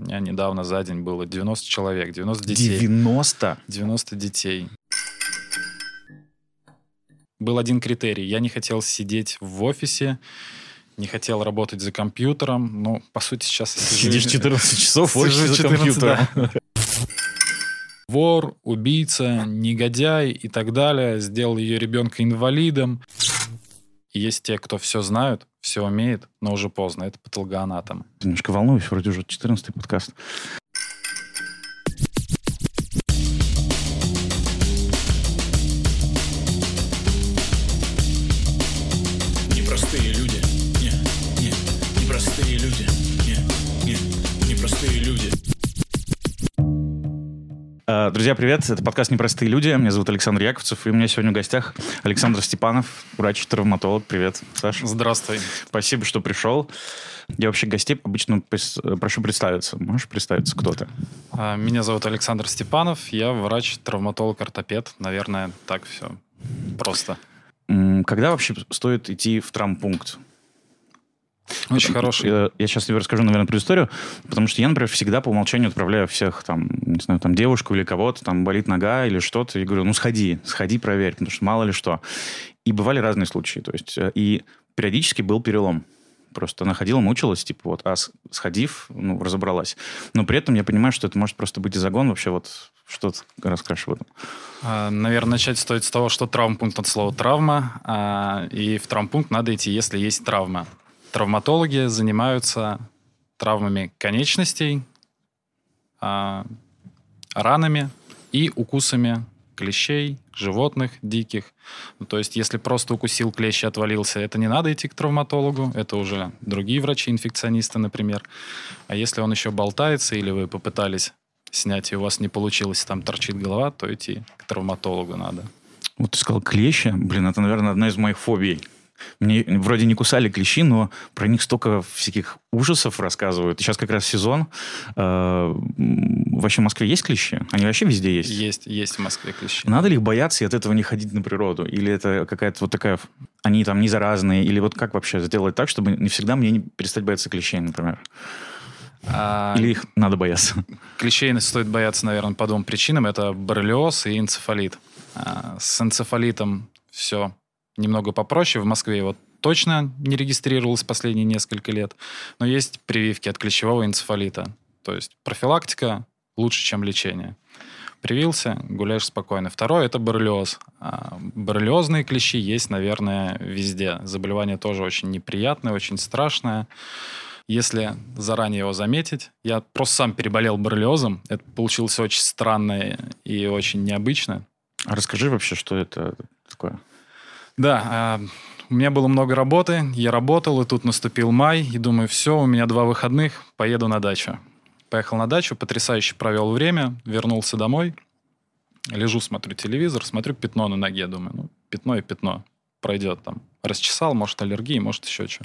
У меня недавно за день было 90 человек, 90 детей. 90? 90 детей. Был один критерий. Я не хотел сидеть в офисе, не хотел работать за компьютером. Ну, по сути, сейчас... Сидишь 14 часов в офисе за 14, компьютером. да. Вор, убийца, негодяй и так далее. Сделал ее ребенка инвалидом. И есть те, кто все знают, все умеет, но уже поздно. Это патологоанатом. Немножко волнуюсь, вроде уже 14 подкаст. Друзья, привет. Это подкаст «Непростые люди». Меня зовут Александр Яковцев, и у меня сегодня в гостях Александр Степанов, врач-травматолог. Привет, Саша. Здравствуй. Спасибо, что пришел. Я вообще гостей обычно прошу представиться. Можешь представиться, кто ты? А, Меня зовут Александр Степанов. Я врач, травматолог-ортопед. Наверное, так все просто. Когда вообще стоит идти в травмпункт? Очень хороший. Я, я сейчас тебе расскажу, наверное, предысторию, потому что я, например, всегда по умолчанию отправляю всех, там, не знаю, там, девушку или кого-то, там, болит нога или что-то, и говорю, ну, сходи, сходи, проверь, потому что мало ли что. И бывали разные случаи, то есть, э, и периодически был перелом. Просто она ходила, мучилась, типа вот, а сходив, ну, разобралась. Но при этом я понимаю, что это может просто быть и загон вообще вот, что ты расскажешь этом? А, Наверное, начать стоит с того, что травмпункт от слова травма, а, и в травмпункт надо идти, если есть травма. Травматологи занимаются травмами конечностей, а, ранами и укусами клещей, животных диких. Ну, то есть, если просто укусил клещ и отвалился, это не надо идти к травматологу, это уже другие врачи, инфекционисты, например. А если он еще болтается, или вы попытались снять, и у вас не получилось, там торчит голова, то идти к травматологу надо. Вот ты сказал клещи. Блин, это, наверное, одна из моих фобий. Мне вроде не кусали клещи, но про них столько всяких ужасов рассказывают. Сейчас как раз сезон. Э, Вообще в Москве есть клещи? Они вообще везде есть? Есть, есть в Москве клещи. Надо ли их бояться и от этого не ходить на природу? Или это какая-то вот такая... Они там не заразные? Или вот как вообще сделать так, чтобы не всегда мне не перестать бояться клещей, например? А, Или их надо бояться? Клещей стоит бояться, наверное, по двум причинам. Это боррелиоз и энцефалит. А, С энцефалитом все немного попроще. В Москве его точно не регистрировалось последние несколько лет. Но есть прививки от клещевого энцефалита. То есть профилактика лучше, чем лечение. Привился, гуляешь спокойно. Второе – это боррелиоз. А, Боррелиозные клещи есть, наверное, везде. Заболевание тоже очень неприятное, очень страшное. Если заранее его заметить, я просто сам переболел боррелиозом. Это получилось очень странно и очень необычно. А расскажи вообще, что это такое? Да, а, у меня было много работы, я работал, и тут наступил май, и думаю, все, у меня два выходных, поеду на дачу. Поехал на дачу, потрясающе провел время, вернулся домой, лежу, смотрю телевизор, смотрю пятно на ноге, думаю, ну, пятно и пятно, пройдет там. Расчесал, может, аллергия, может, еще что.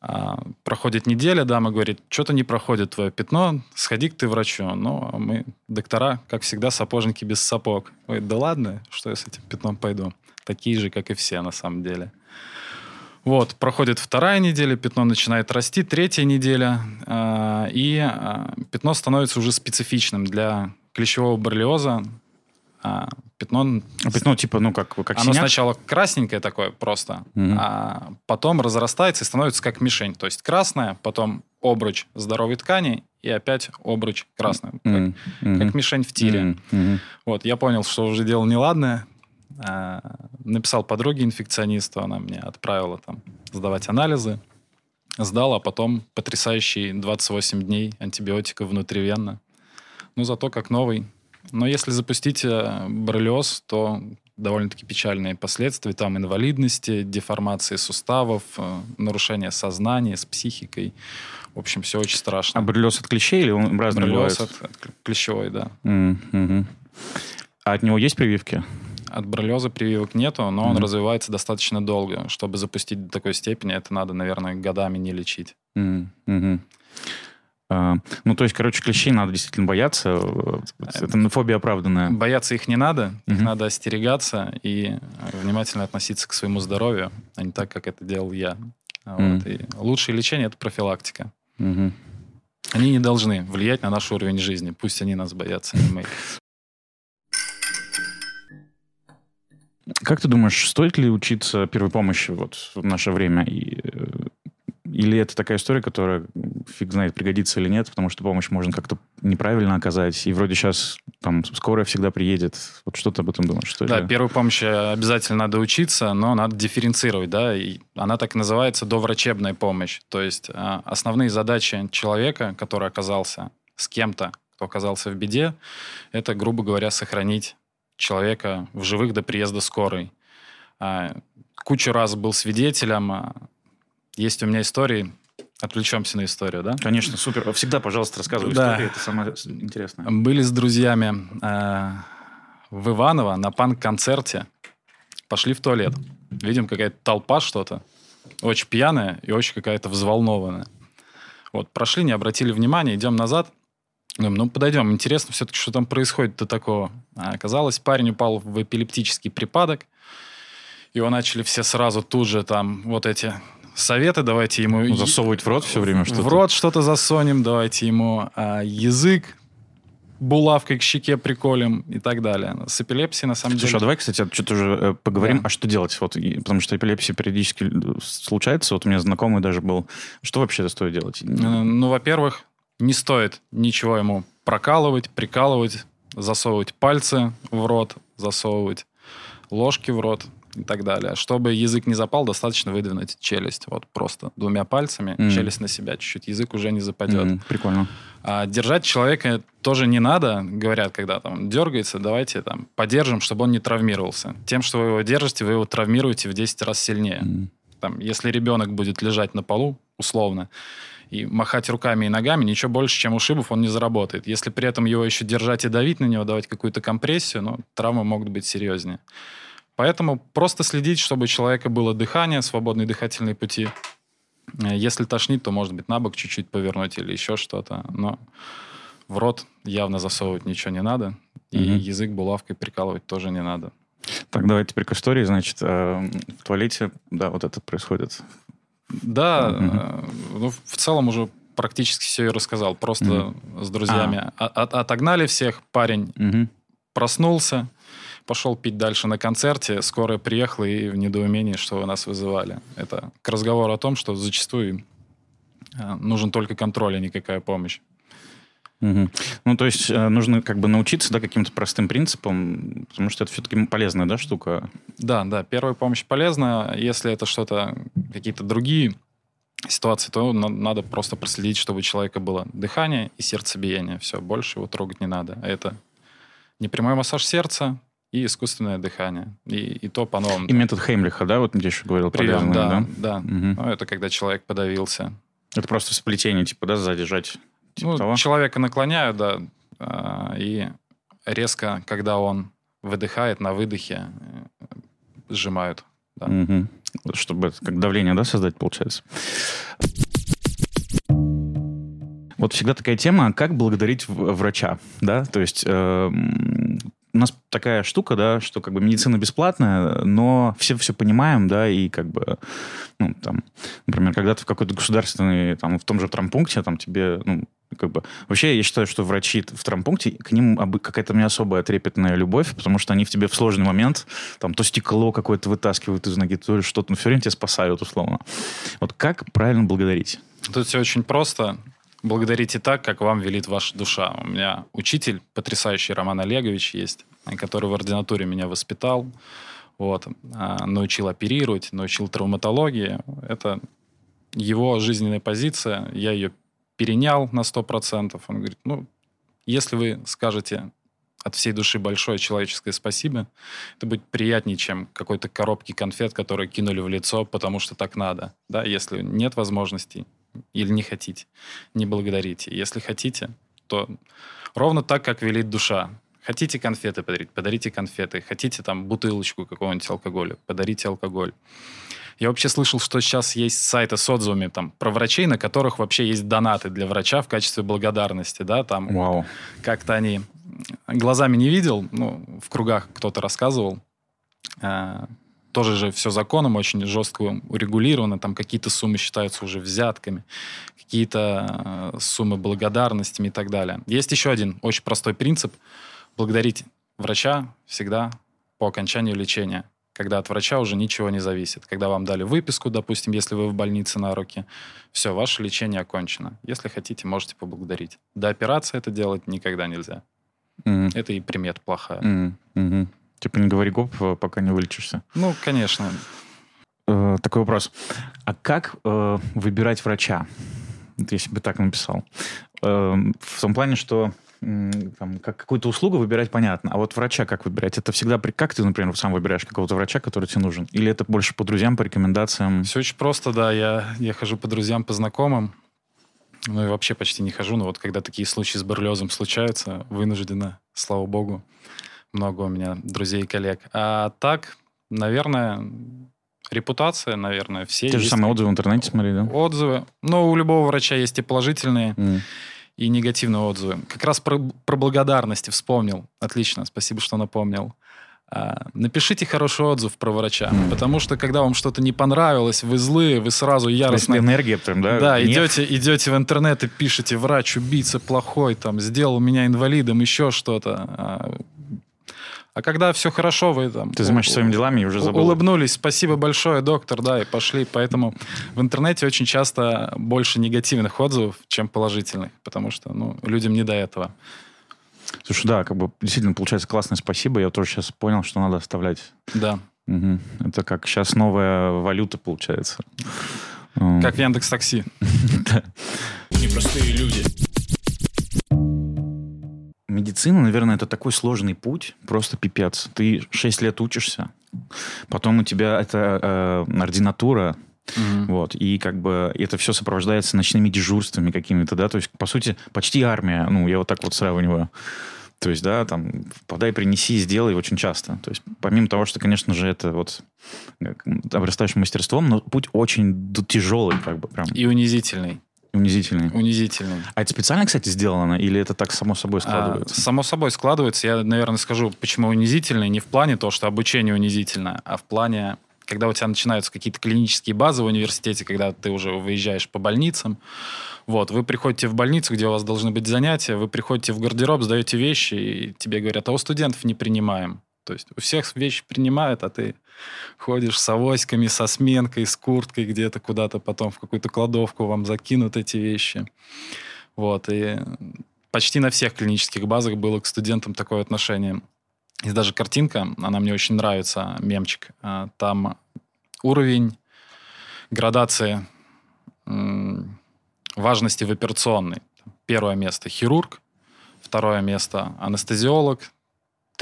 А, проходит неделя, дама говорит, что-то не проходит твое пятно, сходи к ты врачу. Ну, а мы, доктора, как всегда, сапожники без сапог. Ой, да ладно, что я с этим пятном пойду? Такие же, как и все, на самом деле. Вот, проходит вторая неделя, пятно начинает расти, третья неделя, а, и а, пятно становится уже специфичным для клещевого боррелиоза. А, Пятно А Пятно типа, ну, как, как оно синяк? сначала красненькое такое просто, Мгм. а потом разрастается и становится как мишень. То есть красное, потом обруч здоровой ткани и опять обруч красный. Как, мгм. как мишень в тире. Мгм. Вот, я понял, что уже дело неладное. А, написал подруге инфекционисту, она мне отправила там сдавать анализы. Сдал, а потом потрясающие 28 дней антибиотиков внутривенно. Ну, зато как новый. Но если запустить э, боррелиоз, то довольно-таки печальные последствия. Там инвалидности, деформации суставов, э, нарушение сознания с психикой. В общем, все очень страшно. А боррелиоз от клещей или он разный Боррелиоз от, от клещевой, да. Мгм. А от него есть прививки? От боррелиоза прививок нету, но он Мгм. развивается достаточно долго. Чтобы запустить до такой степени, это надо, наверное, годами не лечить. А, ну, то есть, короче, клещей надо действительно бояться. Вот, Это фобия оправданная. Бояться их не надо, их Мгм. надо остерегаться и э, внимательно относиться к своему здоровью, а не так, как это делал я. Вот. Мгм. И лучшее лечение – это профилактика. Мгм. Они не должны влиять на наш уровень жизни. Пусть они нас боятся, а не мы. Как ты думаешь, стоит ли учиться первой помощи вот в наше время? И, э, или это такая история, которая фиг знает, пригодится или нет, потому что помощь можно как-то неправильно оказать, и вроде сейчас там скорая всегда приедет. Вот что ты об этом думаешь? Что Да, ли? первой помощи обязательно надо учиться, но надо дифференцировать, да, и она так и называется доврачебная помощь. То есть а, основные задачи человека, который оказался с кем-то, кто оказался в беде, это, грубо говоря, сохранить человека в живых до приезда скорой. А, Кучу раз был свидетелем. а, Есть у меня истории. Отвлечемся на историю, да? Конечно, супер. Всегда, пожалуйста, рассказывай Да. историю, это самое интересное. Были с друзьями э, в Иваново на панк-концерте. Пошли в туалет. Видим, какая-то толпа что-то. Очень пьяная и очень какая-то взволнованная. Вот, прошли, не обратили внимания, идем назад. Думаем, ну, подойдем. Интересно все-таки, что там происходит до такого. А оказалось, парень упал в эпилептический припадок. Его начали все сразу тут же там вот эти советы, давайте ему... Ну, Засовывать в рот все время что-то? В рот что-то засунем, давайте ему а, язык булавкой к щеке приколем и так далее. С эпилепсией, на самом Слушай, а деле... давай, кстати, что-то уже э, поговорим, Да. а что делать? Вот, потому что эпилепсия периодически э, случается. Вот у меня знакомый даже был. Что вообще стоит делать? Ну, во-первых, не стоит ничего ему прокалывать, прикалывать, засовывать пальцы в рот, засовывать ложки в рот и так далее. Чтобы язык не запал, достаточно выдвинуть челюсть. Вот просто двумя пальцами, Мгм. челюсть на себя чуть-чуть, язык уже не западет. М, Прикольно. А держать человека тоже не надо, говорят, когда там дергается, давайте там подержим, чтобы он не травмировался. Тем, что вы его держите, вы его травмируете в 10 раз сильнее. М. Там, если ребенок будет лежать на полу, условно, и махать руками и ногами, ничего больше, чем ушибов, он не заработает. Если при этом его еще держать и давить на него, давать какую-то компрессию, ну, травмы могут быть серьезнее. Поэтому просто следить, чтобы у человека было дыхание, свободные дыхательные пути. Э, Если тошнит, то, может быть, на бок чуть-чуть повернуть или еще что-то. Но в рот явно засовывать ничего не надо. И Мгм. язык булавкой прикалывать тоже не надо. Так, давай теперь к истории. Значит, э, в туалете, да, вот это происходит. Да, э, ну, в целом уже практически все и рассказал. Просто с друзьями А. отогнали всех. Парень проснулся, пошел пить дальше на концерте. Скорая приехала и в недоумении, что вы нас вызывали. Это к разговору о том, что зачастую э, нужен только контроль, а никакая помощь. Мгм. Ну, то есть э, нужно как бы научиться, да, каким-то простым принципам, потому что это все-таки полезная, да, штука. Да, да, первая помощь полезна. Если это что-то, какие-то другие ситуации, то на- надо просто проследить, чтобы у человека было дыхание и сердцебиение. Все, больше его трогать не надо. А Это непрямой массаж сердца и искусственное дыхание. И, и то по-новому. И метод Хеймлиха, да, вот где еще говорил, Прием, полезный, да, да? да. Мгм. Ну, это когда человек подавился. Это просто сплетение, типа, да, сзади жать. Типа Ну, того. человека наклоняют, да, а, и резко, когда он выдыхает, на выдохе э, сжимают. да. Вот Чтобы это как давление, да, создать, получается. Вот всегда такая тема, как благодарить врача, да, то есть эм, у нас такая штука, да, что как бы медицина бесплатная, но все все понимаем, да, и как бы, ну, там, например, когда ты в какой-то государственный, там, в том же травмпункте, там тебе, ну, как бы... Вообще, я считаю, что врачи в травмпункте, к ним какая-то у меня особая трепетная любовь, потому что они в тебе в сложный момент, там, то стекло какое-то вытаскивают из ноги, то что-то, ну, все время тебя спасают, условно. Вот как правильно благодарить? Тут все очень просто. Благодарите так, как вам велит ваша душа. У меня учитель, потрясающий Роман Олегович есть, который в ординатуре меня воспитал, вот, а, научил оперировать, научил травматологии. Это его жизненная позиция, я ее перенял на 100%. Он говорит, ну, если вы скажете от всей души большое человеческое спасибо, это будет приятнее, чем какой-то коробки конфет, которые кинули в лицо, потому что так надо. Да, если нет возможностей или не хотите, не благодарите. Если хотите, то ровно так, как велит душа. Хотите конфеты подарить, подарите конфеты. Хотите там бутылочку какого-нибудь алкоголя, подарите алкоголь. Я вообще слышал, что сейчас есть сайты с отзывами там, про врачей, на которых вообще есть донаты для врача в качестве благодарности. Да? Там Вау. как-то они глазами не видел, ну, в кругах кто-то рассказывал. А, тоже же все законом очень жестко урегулировано, там какие-то суммы считаются уже взятками, какие-то э, суммы благодарностями и так далее. Есть еще один очень простой принцип. Благодарить врача всегда по окончанию лечения, когда от врача уже ничего не зависит. Когда вам дали выписку, допустим, если вы в больнице на руки, все, ваше лечение окончено. Если хотите, можете поблагодарить. До операции это делать никогда нельзя. Мгм. Это и примет плохая. Мгм. Мгм. Типа не говори гоп, э, пока не вылечишься. Ну, конечно. Э, такой вопрос. А как э, выбирать врача? Вот если бы так написал. Э, в том плане, что там, как какую-то услугу выбирать понятно, а вот врача как выбирать? Это всегда... при- Как ты, например, сам выбираешь какого-то врача, который тебе нужен? Или это больше по друзьям, по рекомендациям? Все очень просто, да. Я, я хожу по друзьям, по знакомым. Ну и вообще почти не хожу. Но вот когда такие случаи с барлезом случаются, вынуждена, слава богу. Много у меня друзей и коллег. А так, наверное, репутация, наверное, все Те же самые отзывы в интернете смотри, да? отзывы. Но у любого врача есть и положительные, М. и негативные отзывы. Как раз про, про благодарности вспомнил. Отлично, спасибо, что напомнил. А, напишите хороший отзыв про врача, Мгм. потому что когда вам что-то не понравилось, вы злые, вы сразу яростно... энергия прям, да? Да, идете, идете в интернет и пишете, врач, убийца плохой, там, сделал меня инвалидом, еще что-то. А, когда все хорошо, вы там... Ты занимаешься у- своими делами и уже забыл. Улыбнулись, спасибо большое, доктор, да, и пошли. Поэтому в интернете очень часто больше негативных отзывов, чем положительных, потому что ну, людям не до этого. Слушай, да, как бы действительно получается классное спасибо. Я тоже сейчас понял, что надо оставлять. Да. Мгм. Это как сейчас новая валюта получается. Как в Яндекс Такси. Непростые люди. Медицина, наверное, это такой сложный путь, просто пипец. Ты 6 лет учишься, потом у тебя это э, ординатура, Мгм. вот, и как бы это все сопровождается ночными дежурствами какими-то, да, то есть, по сути, почти армия, ну, я вот так вот сравниваю. То есть, да, там, подай, принеси, сделай очень часто. То есть, помимо того, что, конечно же, это вот как, обрастаешь мастерством, но путь очень тяжелый, как бы, прям И унизительный. Унизительный. Унизительный. А это специально, кстати, сделано, или это так само собой А, складывается? само собой складывается. Я, наверное, скажу, почему унизительный. Не в плане того, что обучение унизительное, а в плане, когда у тебя начинаются какие-то клинические базы в университете, когда ты уже выезжаешь по больницам. Вот, вы приходите в больницу, где у вас должны быть занятия, вы приходите в гардероб, сдаете вещи, и тебе говорят, а у студентов не принимаем. То есть у всех вещи принимают, а ты ходишь с авоськами, со сменкой, с курткой где-то куда-то потом в какую-то кладовку вам закинут эти вещи. Вот, и почти на всех клинических базах было к студентам такое отношение. Есть даже картинка, она мне очень нравится, мемчик. А, Там уровень градации важности в операционной. Первое место хирург, второе место анестезиолог,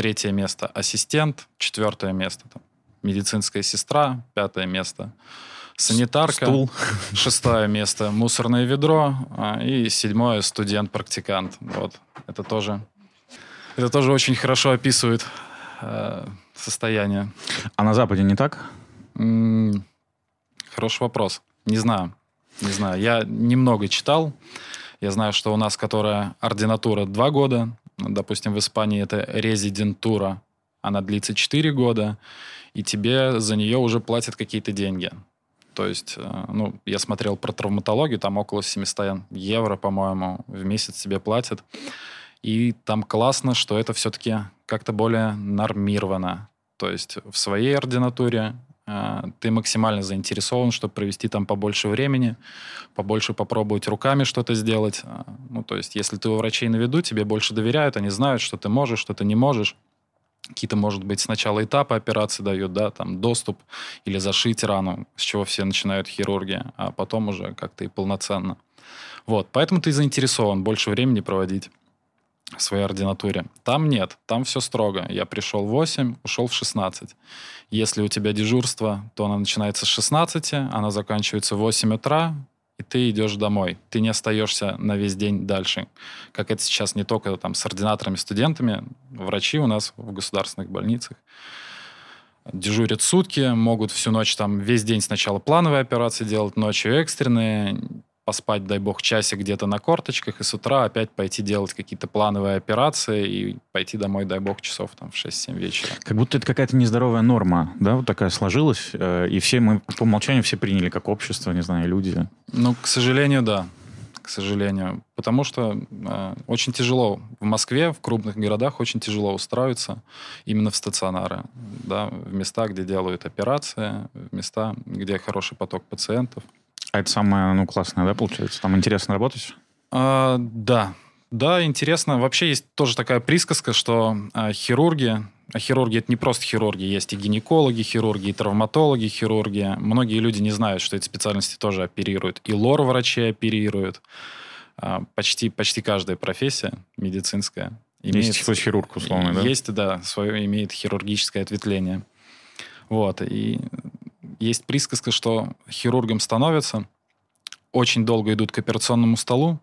третье место ассистент, четвертое место там, медицинская сестра, пятое место санитарка, Стул. шестое место мусорное ведро а, и седьмое студент-практикант. Вот это тоже это тоже очень хорошо описывает э, состояние. А на Западе не так? М, Хороший вопрос. Не знаю. Не знаю. Я немного читал. Я знаю, что у нас, которая ординатура два года, допустим, в Испании это резидентура, она длится 4 года, и тебе за нее уже платят какие-то деньги. То есть, э, ну, я смотрел про травматологию, там около 700 евро, по-моему, в месяц тебе платят. И там классно, что это все-таки как-то более нормировано. То есть в своей ординатуре ты максимально заинтересован, чтобы провести там побольше времени, побольше попробовать руками что-то сделать. А, Ну, то есть если ты у врачей на виду, тебе больше доверяют, они знают, что ты можешь, что ты не можешь. Какие-то, может быть, сначала этапы операции дают, да, там доступ или зашить рану, с чего все начинают хирурги, а потом уже как-то и полноценно. Вот, поэтому ты заинтересован больше времени проводить в своей ординатуре. Там нет, там все строго. Я пришел в 8, ушел в 16. Если у тебя дежурство, то оно начинается с 16, она заканчивается в 8 утра, и ты идешь домой. Ты не остаешься на весь день дальше. Как это сейчас не только там с ординаторами, студентами, врачи у нас в государственных больницах дежурят сутки, могут всю ночь там весь день сначала плановые операции делать, ночью экстренные, поспать, дай бог, часик где-то на корточках, и с утра опять пойти делать какие-то плановые операции и пойти домой, дай бог, часов там в 6-7 вечера. Как будто это какая-то нездоровая норма, да, вот такая сложилась, э, и все мы по умолчанию все приняли как общество, не знаю, люди. Ну, к сожалению, да. К сожалению. Потому что э, очень тяжело в Москве, в крупных городах очень тяжело устраиваться именно в стационары. Да, в места, где делают операции, в места, где хороший поток пациентов. А это самое, ну, классное, да, получается? Там интересно работать? А, да. Да, интересно. Вообще есть тоже такая присказка, что а, хирурги, а хирурги это не просто хирурги, есть и гинекологи, хирурги, и травматологи, хирурги. Многие люди не знают, что эти специальности тоже оперируют. И лор-врачи оперируют. А, почти, почти каждая профессия медицинская имеет... Есть свой хирург, условно, да? Есть, да, свое имеет хирургическое ответвление. Вот. И есть присказка, что хирургом становятся, очень долго идут к операционному столу,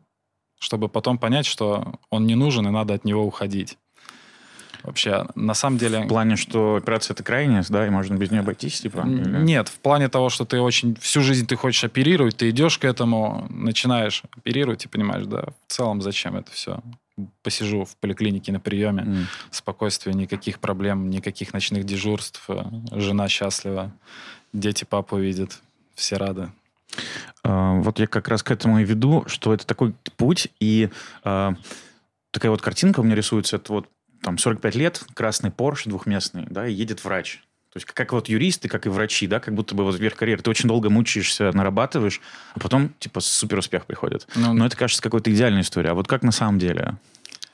чтобы потом понять, что он не нужен и надо от него уходить. Вообще, на самом деле... В плане, что операция это крайняя, да, и можно без нее обойтись, типа? Или... Нет, в плане того, что ты очень... Всю жизнь ты хочешь оперировать, ты идешь к этому, начинаешь оперировать и понимаешь, да, в целом зачем это все? Посижу в поликлинике на приеме, mm. спокойствие, никаких проблем, никаких ночных дежурств, э, жена счастлива, дети папу видят, все рады. Uh, вот я как раз к этому и веду, что это такой путь, и uh, такая вот картинка у меня рисуется, это вот там 45 лет, красный Порш двухместный, да, и едет врач. То есть как вот юристы, как и врачи, да, как будто бы вот вверх карьеры. Ты очень долго мучаешься, нарабатываешь, а потом типа супер успех приходит. Ну, Но это кажется какой-то идеальной историей. А вот как на самом деле?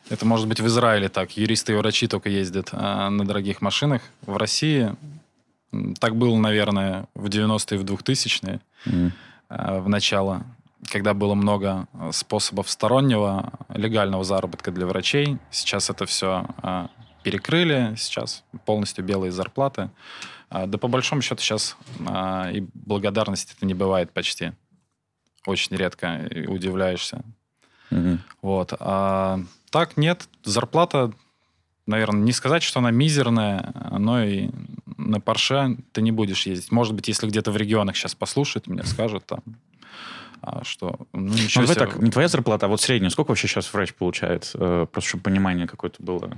Это может быть в Израиле так. Юристы и врачи только ездят а, на дорогих машинах. В России так было, наверное, в 90-е, в 2000-е, mm. а, в начало когда было много э, способов стороннего легального заработка для врачей. Сейчас это все а, перекрыли, сейчас полностью белые зарплаты. А, да по большому счету сейчас а, и благодарности это не бывает почти. Очень редко удивляешься. Угу. Вот. А так нет, зарплата, наверное, не сказать, что она мизерная, но и на Порше ты не будешь ездить. Может быть, если где-то в регионах сейчас послушают, меня скажут, там, а что, ну, ничего ну, себе. так, не твоя зарплата, а вот средняя. Сколько вообще сейчас врач получает? Э, просто чтобы понимание какое-то было.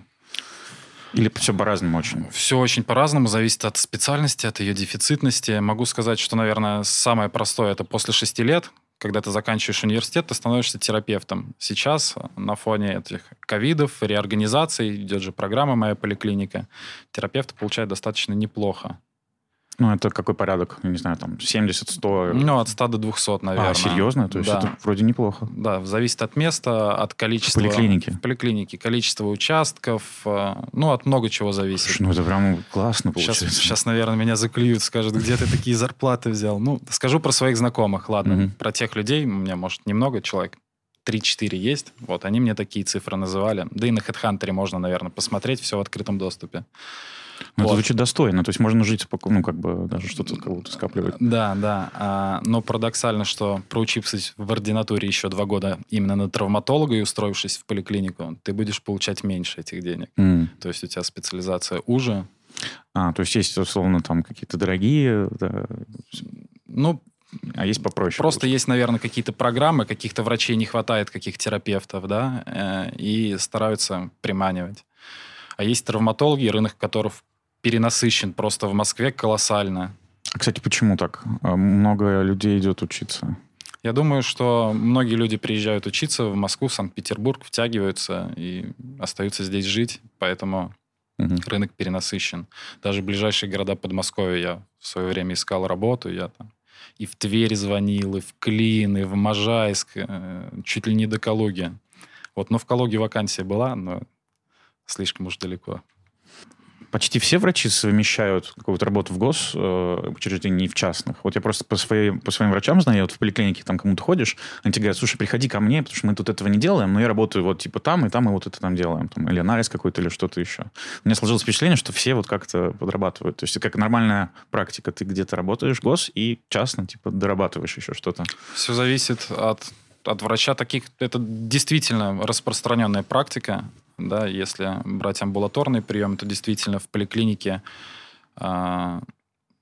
Или все по-разному очень? Все очень по-разному, зависит от специальности, от ее дефицитности. Могу сказать, что, наверное, самое простое это после шести лет, когда ты заканчиваешь университет, ты становишься терапевтом. Сейчас на фоне этих ковидов, реорганизаций, идет же программа «Моя поликлиника», терапевты получают достаточно неплохо. Ну, это какой порядок? Я не знаю, там 70-100? Ну, от 100 до 200, наверное. А, серьезно? То есть да. это вроде неплохо. Да, зависит от места, от количества... В поликлинике? В поликлинике. Количество участков, э, ну, от много чего зависит. Слушай, ну, это прям классно получается. Сейчас, сейчас, наверное, меня заклюют, скажут, где ты такие зарплаты взял. Ну, скажу про своих знакомых, ладно. Угу. Про тех людей, у меня, может, немного человек, 3-4 есть. Вот, они мне такие цифры называли. Да и на HeadHunter можно, наверное, посмотреть, все в открытом доступе. Ну, вот. это звучит достойно. То есть можно жить спокойно, ну, как бы даже что-то кого-то скапливать. Да, да. А, но парадоксально, что проучившись в ординатуре еще два года именно на травматолога и устроившись в поликлинику, ты будешь получать меньше этих денег. Mm. То есть у тебя специализация уже. А, то есть есть, условно, там какие-то дорогие... Да. Ну, а есть попроще? Просто получить. есть, наверное, какие-то программы, каких-то врачей не хватает, каких терапевтов, да, э, и стараются приманивать. А есть травматологи, рынок которых перенасыщен просто в Москве колоссально. А, кстати, почему так? А, много людей идет учиться. Я думаю, что многие люди приезжают учиться в Москву, в Санкт-Петербург, втягиваются и остаются здесь жить, поэтому угу. рынок перенасыщен. Даже ближайшие города Подмосковья я в свое время искал работу, я там и в Тверь звонил, и в Клин, и в Можайск, э, чуть ли не до Калуги. Вот, но в Калуге вакансия была, но слишком уж далеко. Почти все врачи совмещают какую-то работу в госучреждении э, и в частных. Вот я просто по, своей, по своим врачам знаю, вот в поликлинике там кому-то ходишь, они тебе говорят, слушай, приходи ко мне, потому что мы тут этого не делаем, но я работаю вот типа там, и там, и вот это там делаем. Там, или анализ какой-то, или что-то еще. У меня сложилось впечатление, что все вот как-то подрабатывают. То есть это как нормальная практика. Ты где-то работаешь гос и частно типа дорабатываешь еще что-то. Все зависит от от врача таких это действительно распространенная практика да, если брать амбулаторный прием, то действительно в поликлинике, э,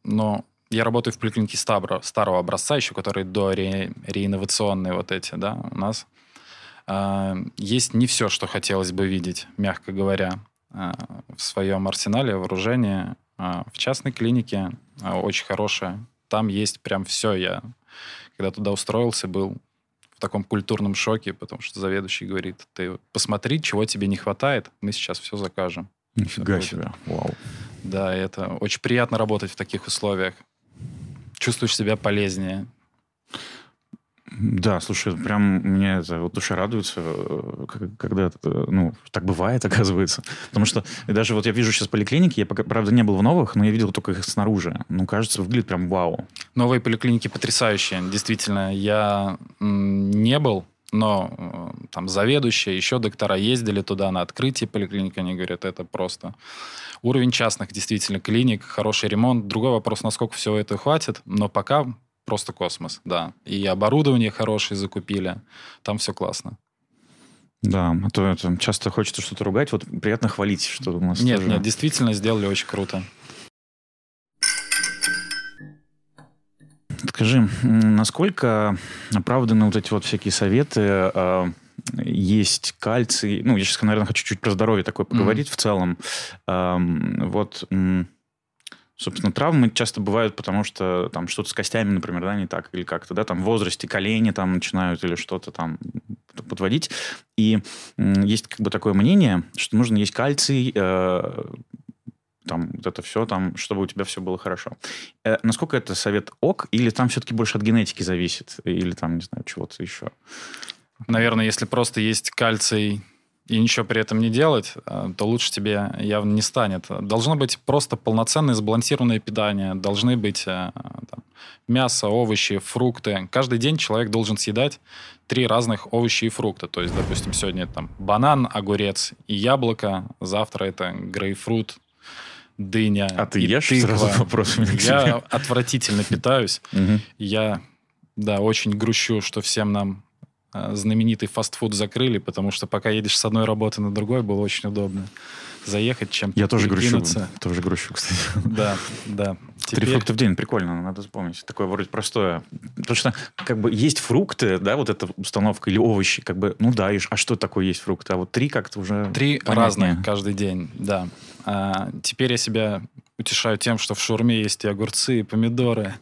но Я работаю в поликлинике старого, старого образца еще, который до ре, реинновационные вот эти, да, у нас. А, есть не все, что хотелось бы видеть, мягко говоря, а, в своем арсенале вооружения. В частной клинике очень хорошая. Там есть прям все. Я, когда туда устроился, был таком культурном шоке, потому что заведующий говорит, ты посмотри, чего тебе не хватает, мы сейчас все закажем. Нифига Всё себе. Вау. Да, это очень приятно работать в таких условиях. Чувствуешь себя полезнее. Да, слушай, прям мне это вот душа радуется, э, когда ну, так бывает, оказывается. Потому что даже вот я вижу сейчас поликлиники, я пока, правда, не был в новых, но я видел только их снаружи. Ну, кажется, выглядит прям вау. Новые поликлиники потрясающие, действительно. Я не был, но э, там заведующие, еще доктора ездили туда на открытие поликлиники, они говорят, это просто уровень частных действительно клиник, хороший ремонт. Другой вопрос, насколько всего этого хватит, но пока просто космос, да. И оборудование хорошее закупили, там все классно. Да, а то это часто хочется что-то ругать, вот приятно хвалить, что у нас Нет, тоже- нет, действительно сделали очень круто. Скажи, насколько оправданы вот эти вот всякие советы? э, есть кальций. Ну, я сейчас, наверное, хочу чуть про здоровье такое поговорить в целом. Вот, собственно, травмы часто бывают, потому что там что-то с костями, например, да, не так, или как-то, да, там в возрасте колени там начинают или что-то там подводить. И есть как бы такое мнение, что нужно есть кальций, э, там вот это все, там, чтобы у тебя все было хорошо. Э, насколько это совет ок, или там все-таки больше от генетики зависит, или там, не знаю, чего-то еще? Наверное, если просто есть кальций и ничего при этом не делать, э, то лучше тебе явно не станет. Должно быть просто полноценное сбалансированное питание. Должны быть э, там, мясо, овощи, фрукты. Каждый день человек должен съедать три разных овоща и фрукта. То есть, допустим, сегодня там банан, огурец и яблоко. Завтра это грейпфрут, дыня А ты ешь? тыква. Сразу вопрос Я отвратительно питаюсь. Я, да, очень грущу, что всем нам знаменитый фастфуд закрыли, потому что пока едешь с одной работы на другой, было очень удобно заехать, чем Я тоже грущу. Тоже грущу, кстати. Да, да. Три Теперь- фрукта в день, прикольно, надо запомнить. Такое вроде простое. Потому что как бы есть фрукты, да, вот эта установка, или овощи, как бы, ну да, и а что такое есть фрукты? А вот три как-то уже Три понятнее. разных каждый день, да. А, теперь я себя утешаю тем, что в шаурме есть и огурцы, и помидоры,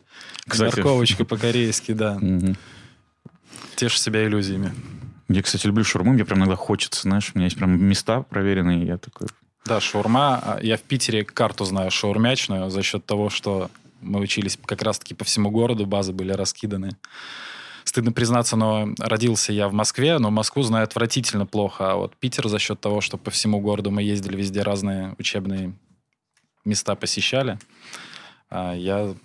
Кстати. морковочка по-корейски, да. Мгм. Тешу себя иллюзиями. Я, кстати, люблю шаурму, мне прям иногда хочется, знаешь, у меня есть прям места проверенные, я такой... Да, шаурма. А, Я в Питере карту знаю шаурмячную за счет того, что мы учились как раз-таки по всему городу, базы были раскиданы. Стыдно признаться, но родился я в Москве, но Москву знаю отвратительно плохо. А вот Питер за счет того, что по всему городу мы ездили везде разные учебные места посещали, а, я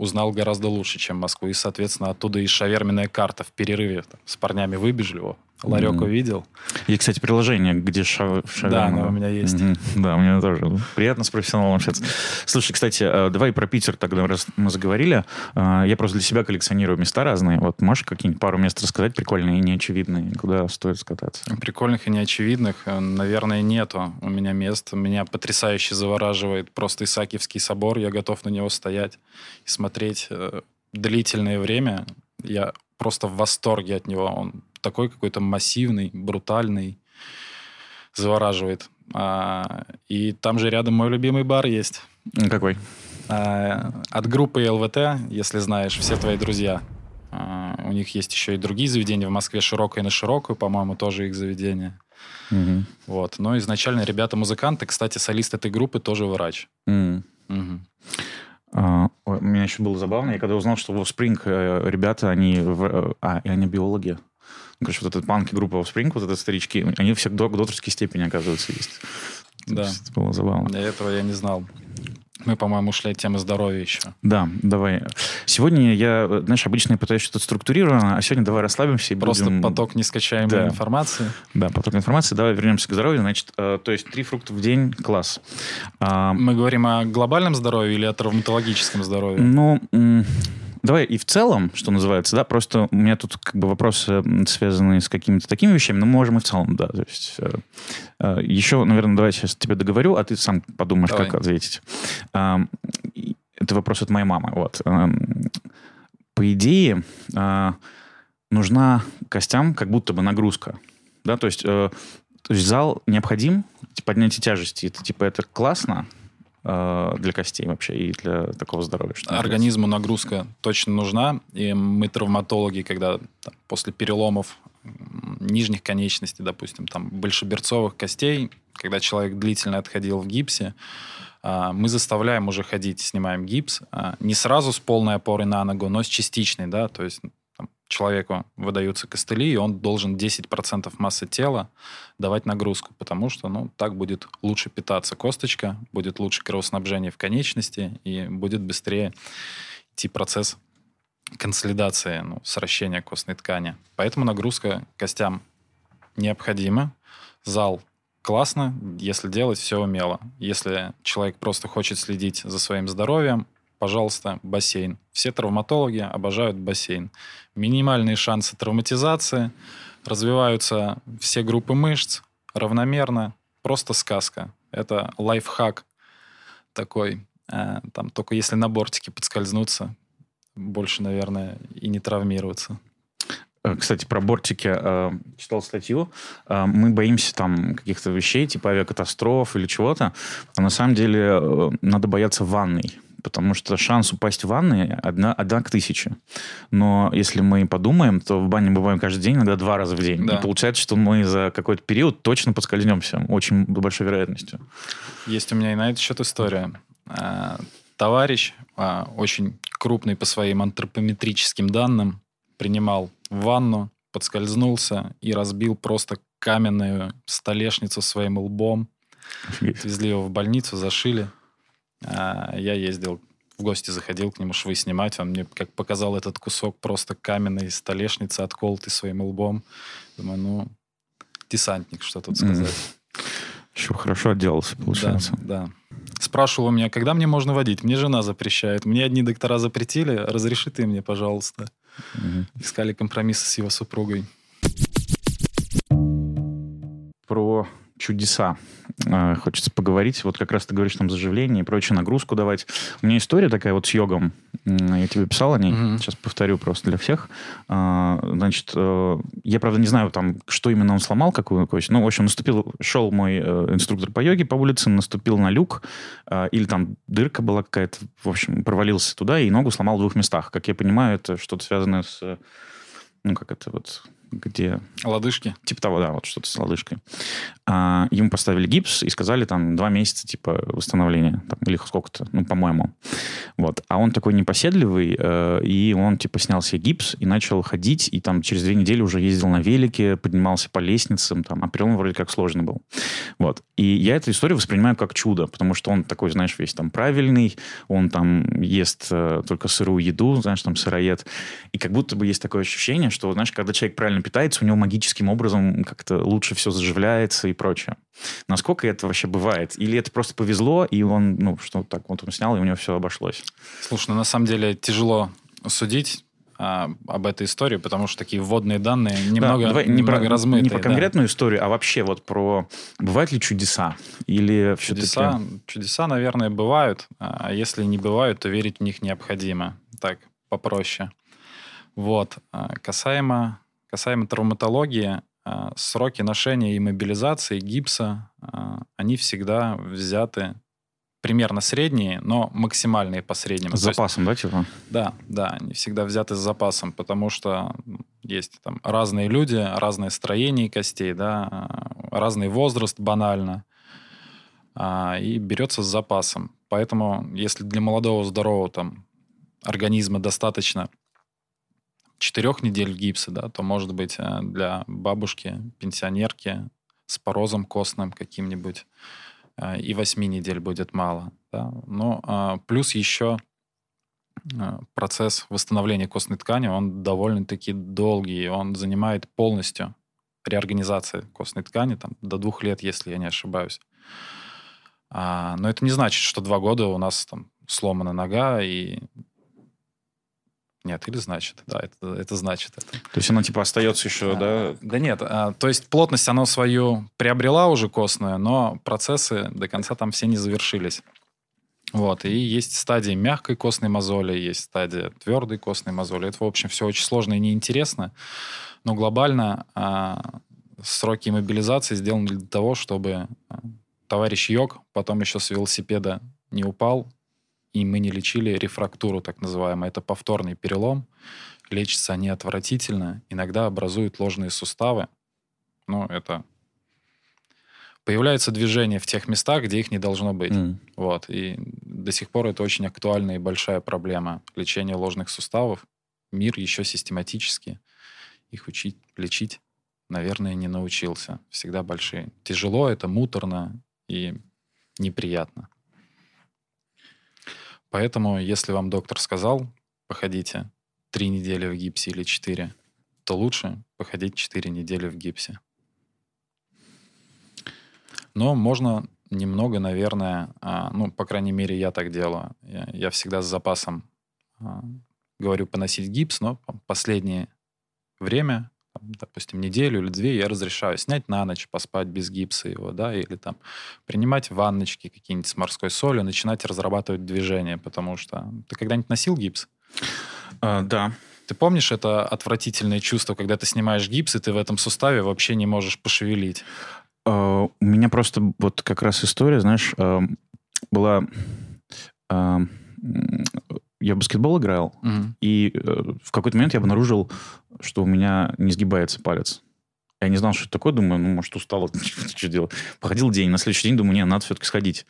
узнал гораздо лучше, чем Москву. И, соответственно, оттуда и шаверменная карта в перерыве. Там, с парнями выбежали, о, ларек Мгм. увидел. Есть, кстати, приложение, где ша- шаверма. Да, оно у меня есть. Мгм. Да, у меня тоже. Приятно с профессионалом общаться. Слушай, кстати, э, давай про Питер тогда, раз мы заговорили. Э, Я просто для себя коллекционирую места разные. Вот можешь какие-нибудь пару мест рассказать прикольные и неочевидные, куда стоит скататься? Прикольных и неочевидных, э, наверное, нету у меня мест. Меня потрясающе завораживает просто Исаакиевский собор. Я готов на него стоять и смотреть длительное время. Я просто в восторге от него. Он такой какой-то массивный, брутальный, завораживает. А, и там же рядом мой любимый бар есть. Какой? А, От группы ЛВТ, если знаешь, все твои друзья. А, У них есть еще и другие заведения в Москве, широкое на широкую, по-моему, тоже их заведение. Мгм. Вот. Но изначально ребята музыканты. Кстати, солист этой группы тоже врач. Мгм. А, ой, У меня еще было забавно, я когда узнал, что в Offspring э, ребята, они... в- э, А, и они биологи. Короче, вот этот панк группа Offspring, вот это старички, они все к док- докторской степени, оказывается, есть. Да. есть Это было забавно. Для этого я не знал. Мы, по-моему, ушли от темы здоровья еще. Да, давай. Сегодня я, э, знаешь, обычно я пытаюсь что-то структурировано, а сегодня давай расслабимся и Просто будем... поток нескачаемой Да. информации. Да, поток информации. Давай вернемся к здоровью. Значит, э, то есть три фрукта в день, класс. А, Мы говорим о глобальном здоровье или о травматологическом здоровье? Ну, давай и в целом, что называется, да, просто у меня тут как бы вопросы м, связаны с какими-то такими вещами, но мы можем и в целом, да. То есть э, э, еще, наверное, давай сейчас тебе договорю, а ты сам подумаешь, Давай. как ответить. И это вопрос от моей мамы. Вот. Эм, по идее, э, нужна костям как будто бы нагрузка. Да, то есть, э, то есть зал необходим, поднятие тяжести. Это типа это классно, э, для костей вообще и для такого здоровья. Что Организму нагрузка точно нужна. И мы травматологи, когда там, после переломов нижних конечностей, допустим, там большеберцовых костей, когда человек длительно отходил в гипсе, а, мы заставляем уже ходить, снимаем гипс, а, не сразу с полной опорой на ногу, но с частичной, да, то есть человеку выдаются костыли, и он должен 10% массы тела давать нагрузку, потому что, ну, так будет лучше питаться косточка, будет лучше кровоснабжение в конечности, и будет быстрее идти процесс консолидации, ну, сращения костной ткани. Поэтому нагрузка костям необходима. Зал классно, если делать все умело. Если человек просто хочет следить за своим здоровьем, пожалуйста, бассейн. Все травматологи обожают бассейн. Минимальные шансы травматизации, развиваются все группы мышц равномерно, просто сказка. Это лайфхак такой. Э, там только если на бортике подскользнуться, больше, наверное, и не травмироваться. Э, кстати, про бортики э, читал статью. Мы боимся там каких-то вещей, типа авиакатастроф или чего-то. А на самом деле надо бояться ванной. Потому что шанс упасть в ванной одна, одна к тысяче. Но если мы подумаем, то в бане бываем каждый день, иногда два раза в день. Да. И получается, что мы за какой-то период точно подскользнемся. Очень большой вероятностью. Есть у меня и на этот счет история. Э, товарищ, э, очень крупный по своим антропометрическим данным, принимал ванну, подскользнулся и разбил просто каменную столешницу своим лбом. Везли его в больницу, зашили. А я ездил в гости заходил к нему швы снимать. Он мне как показал этот кусок просто каменной столешницы, отколотый своим лбом. Думаю, ну, десантник, что тут сказать. Mm. Еще хорошо отделался, получается. Да, да. Спрашивал у меня, когда мне можно водить? Мне жена запрещает. Мне одни доктора запретили. Разреши ты мне, пожалуйста. Угу. Искали компромиссы с его супругой. Про чудеса э, хочется поговорить. Вот как раз ты говоришь там заживление и прочую нагрузку давать. У меня история такая вот с йогом. Я тебе писал о ней. Угу. Сейчас повторю просто для всех. А, значит, э, я, правда, не знаю там, что именно он сломал, какую кость. Ну, в общем, наступил, шел мой э, инструктор по йоге по улице, наступил на люк, или там дырка была какая-то, в общем, провалился туда и ногу сломал в двух местах. Как я понимаю, это что-то связанное с ну, как это вот где... Лодыжки? Типа того, да, вот что-то с лодыжкой. А, ему поставили гипс и сказали там два месяца типа восстановления. Там, или сколько-то, ну, по-моему. Вот. А он такой непоседливый, э, и он типа снял себе гипс и начал ходить, и там через две недели уже ездил на велике, поднимался по лестницам, там, а перелом вроде как сложный был. Вот. И я эту историю воспринимаю как чудо, потому что он такой, знаешь, весь там правильный, он там ест э, только сырую еду, знаешь, там сыроед. И как будто бы есть такое ощущение, что, знаешь, когда человек правильно правильно питается, у него магическим образом как-то лучше все заживляется и прочее. Насколько это вообще бывает? Или это просто повезло, и он, ну, что так вот он снял, и у него все обошлось? Слушай, ну, на самом деле тяжело судить а, об этой истории, потому что такие вводные данные немного, да, давай, немного не про, размытые. Не про конкретную да. историю, а вообще вот про бывают ли чудеса? Или чудеса, чудеса, наверное, бывают. А если не бывают, то верить в них необходимо. Так, попроще. Вот. А касаемо Касаемо травматологии, а, сроки ношения и мобилизации гипса, а, они всегда взяты примерно средние, но максимальные по среднему. С запасом, есть, да, типа? Да, да, они всегда взяты с запасом, потому что есть там разные люди, разное строение костей, да, а, разный возраст банально, и берется с запасом. Поэтому, если для молодого, здорового там организма достаточно четырех недель гипса, да, то, может быть, э, для бабушки, пенсионерки с порозом костным каким-нибудь э, и восьми недель будет мало. Да? Но а, плюс еще э, процесс восстановления костной ткани, он довольно-таки долгий, он занимает полностью реорганизация костной ткани, там, до двух лет, если я не ошибаюсь. А, но это не значит, что два года у нас там сломана нога, и нет, или значит, да, это, это значит это. То есть она типа остается еще, а, да? Да нет, а, то есть плотность она свою приобрела уже костную, но процессы до конца там все не завершились. Вот, и есть стадии мягкой костной мозоли, есть стадия твердой костной мозоли. Это, в общем, все очень сложно и неинтересно, но глобально а, сроки иммобилизации сделаны для того, чтобы а, товарищ Йог потом еще с велосипеда не упал, и мы не лечили рефрактуру, так называемую. Это повторный перелом. Лечатся они отвратительно. Иногда образуют ложные суставы. Ну, это появляется движение в тех местах, где их не должно быть. Mm. Вот. И до сих пор это очень актуальная и большая проблема. Лечение ложных суставов. Мир еще систематически их учить, лечить, наверное, не научился. Всегда большие. Тяжело, это муторно и неприятно. Поэтому, если вам доктор сказал, походите три недели в гипсе или четыре, то лучше походить четыре недели в гипсе. Но можно немного, наверное, а, ну, по крайней мере, я так делаю. Я, я всегда с запасом а, говорю поносить гипс, но последнее время там, допустим, неделю или две я разрешаю снять на ночь, поспать без гипса его, да, или там принимать ванночки какие-нибудь с морской солью, начинать разрабатывать движение, потому что... Ты когда-нибудь носил гипс? А, да. Ты помнишь это отвратительное чувство, когда ты снимаешь гипс, и ты в этом суставе вообще не можешь пошевелить? А, у меня просто вот как раз история, знаешь, а, была... Я в баскетбол играл, угу. и э, в какой-то момент я обнаружил, что у меня не сгибается палец. Я не знал, что это такое, думаю, ну, может, устал, что делать. Походил день, на следующий день думаю, не, надо все-таки сходить.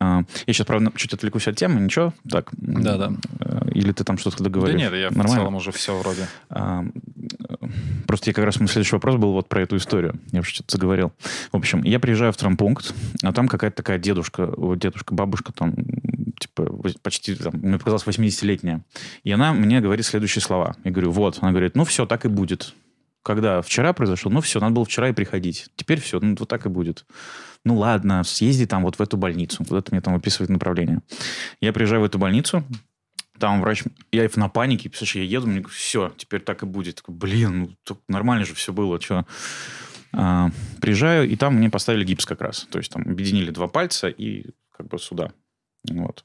А, я сейчас, правда, чуть отвлекусь от темы, ничего? Так. Да, да. Э, или ты там что-то договоришь? Да нет, я Нормально? в целом уже все вроде. А, просто я как раз, мой следующий вопрос был вот про эту историю. Я уже что-то заговорил. В общем, я приезжаю в травмпункт, а там какая-то такая дедушка, вот дедушка, бабушка там, типа, почти, там, мне показалось, 80-летняя. И она мне говорит следующие слова. Я говорю, вот. Она говорит, ну все, так и будет. Когда вчера произошло, ну все, надо было вчера и приходить. Теперь все, ну вот так и будет ну ладно, съезди там вот в эту больницу. Это мне там выписывает направление. Я приезжаю в эту больницу, там врач, я на панике, слушай, я еду, мне все, теперь так и будет. Блин, ну нормально же все было, что... А, приезжаю, и там мне поставили гипс как раз. То есть там объединили два пальца и как бы сюда. Вот.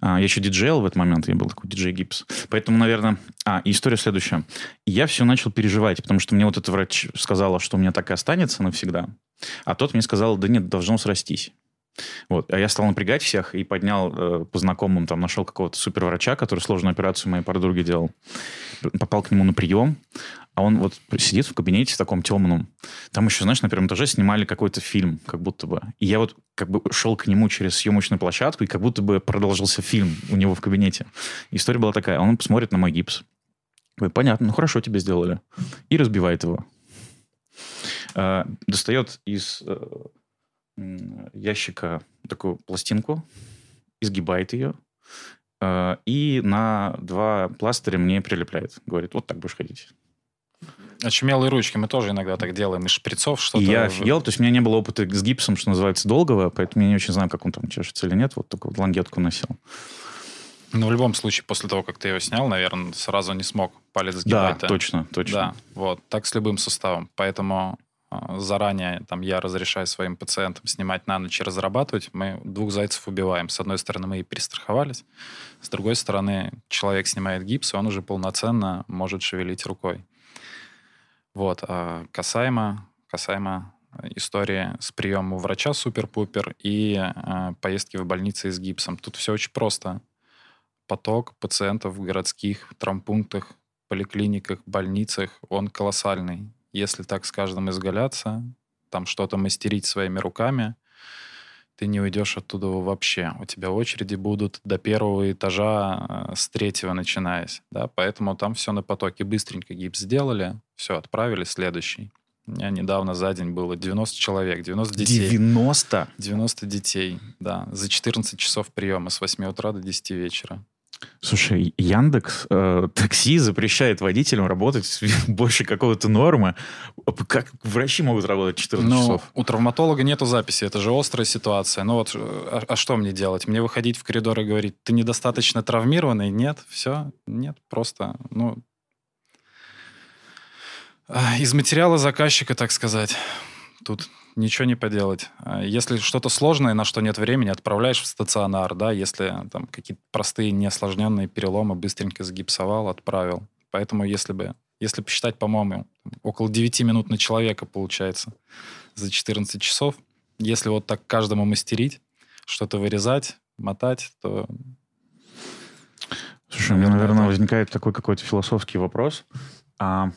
А, я еще диджейл в этот момент, я был такой диджей гипс. Поэтому, наверное... А, история следующая. Я все начал переживать, потому что мне вот этот врач сказала, что у меня так и останется навсегда. А тот мне сказал, да нет, должно срастись. Вот. А я стал напрягать всех и поднял э, по знакомым, там, нашел какого-то суперврача, который сложную операцию моей подруге делал. Попал к нему на прием, а он вот сидит в кабинете в таком темном. Там еще, знаешь, на первом этаже снимали какой-то фильм, как будто бы. И я вот как бы шел к нему через съемочную площадку, и как будто бы продолжился фильм у него в кабинете. История была такая. Он смотрит на мой гипс. Говорит, понятно, ну хорошо тебе сделали. И разбивает его. Э, достает из э, ящика такую пластинку, изгибает ее э, и на два пластыря мне прилепляет. Говорит, вот так будешь ходить. Очумелые ручки мы тоже иногда так делаем, из шприцов что-то. И я офигел, то есть у меня не было опыта с гипсом, что называется, долгого, поэтому я не очень знаю, как он там чешется или нет, вот только вот лангетку носил. Ну, в любом случае, после того, как ты его снял, наверное, сразу не смог палец сгибать. Да, точно, точно. Да, вот, так с любым суставом. Поэтому а, заранее там я разрешаю своим пациентам снимать на ночь и разрабатывать, мы двух зайцев убиваем. С одной стороны, мы и перестраховались, с другой стороны, человек снимает гипс, и он уже полноценно может шевелить рукой. Вот. А касаемо, касаемо истории с приемом у врача супер-пупер и э, поездки в больницы с гипсом. Тут все очень просто. Поток пациентов в городских травмпунктах, поликлиниках, больницах, он колоссальный если так с каждым изгаляться, там что-то мастерить своими руками, ты не уйдешь оттуда вообще. У тебя очереди будут до первого этажа э, с третьего начинаясь. Да? Поэтому там все на потоке. Быстренько гипс сделали, все, отправили следующий. У меня недавно за день было 90 человек, 90 детей. 90? 90 детей, да. За 14 часов приема с 8 утра до 10 вечера. Слушай, Яндекс э, такси запрещает водителям работать больше какого-то нормы. Как врачи могут работать 14 ну, часов? У травматолога нету записи, это же острая ситуация. Ну вот, а, а что мне делать? Мне выходить в коридор и говорить, ты недостаточно травмированный? Нет, все, нет, просто, ну, из материала заказчика, так сказать. Тут ничего не поделать. А Если что-то сложное, на что нет времени, отправляешь в стационар, да, если там какие-то простые, неосложненные переломы быстренько загипсовал, отправил. Поэтому если бы, если посчитать, по-моему, около 9 минут на человека получается за 14 часов, если вот так каждому мастерить, что-то вырезать, мотать, то Слушай, у меня, Наверное, наверное, это- возникает такой какой-то философский вопрос. А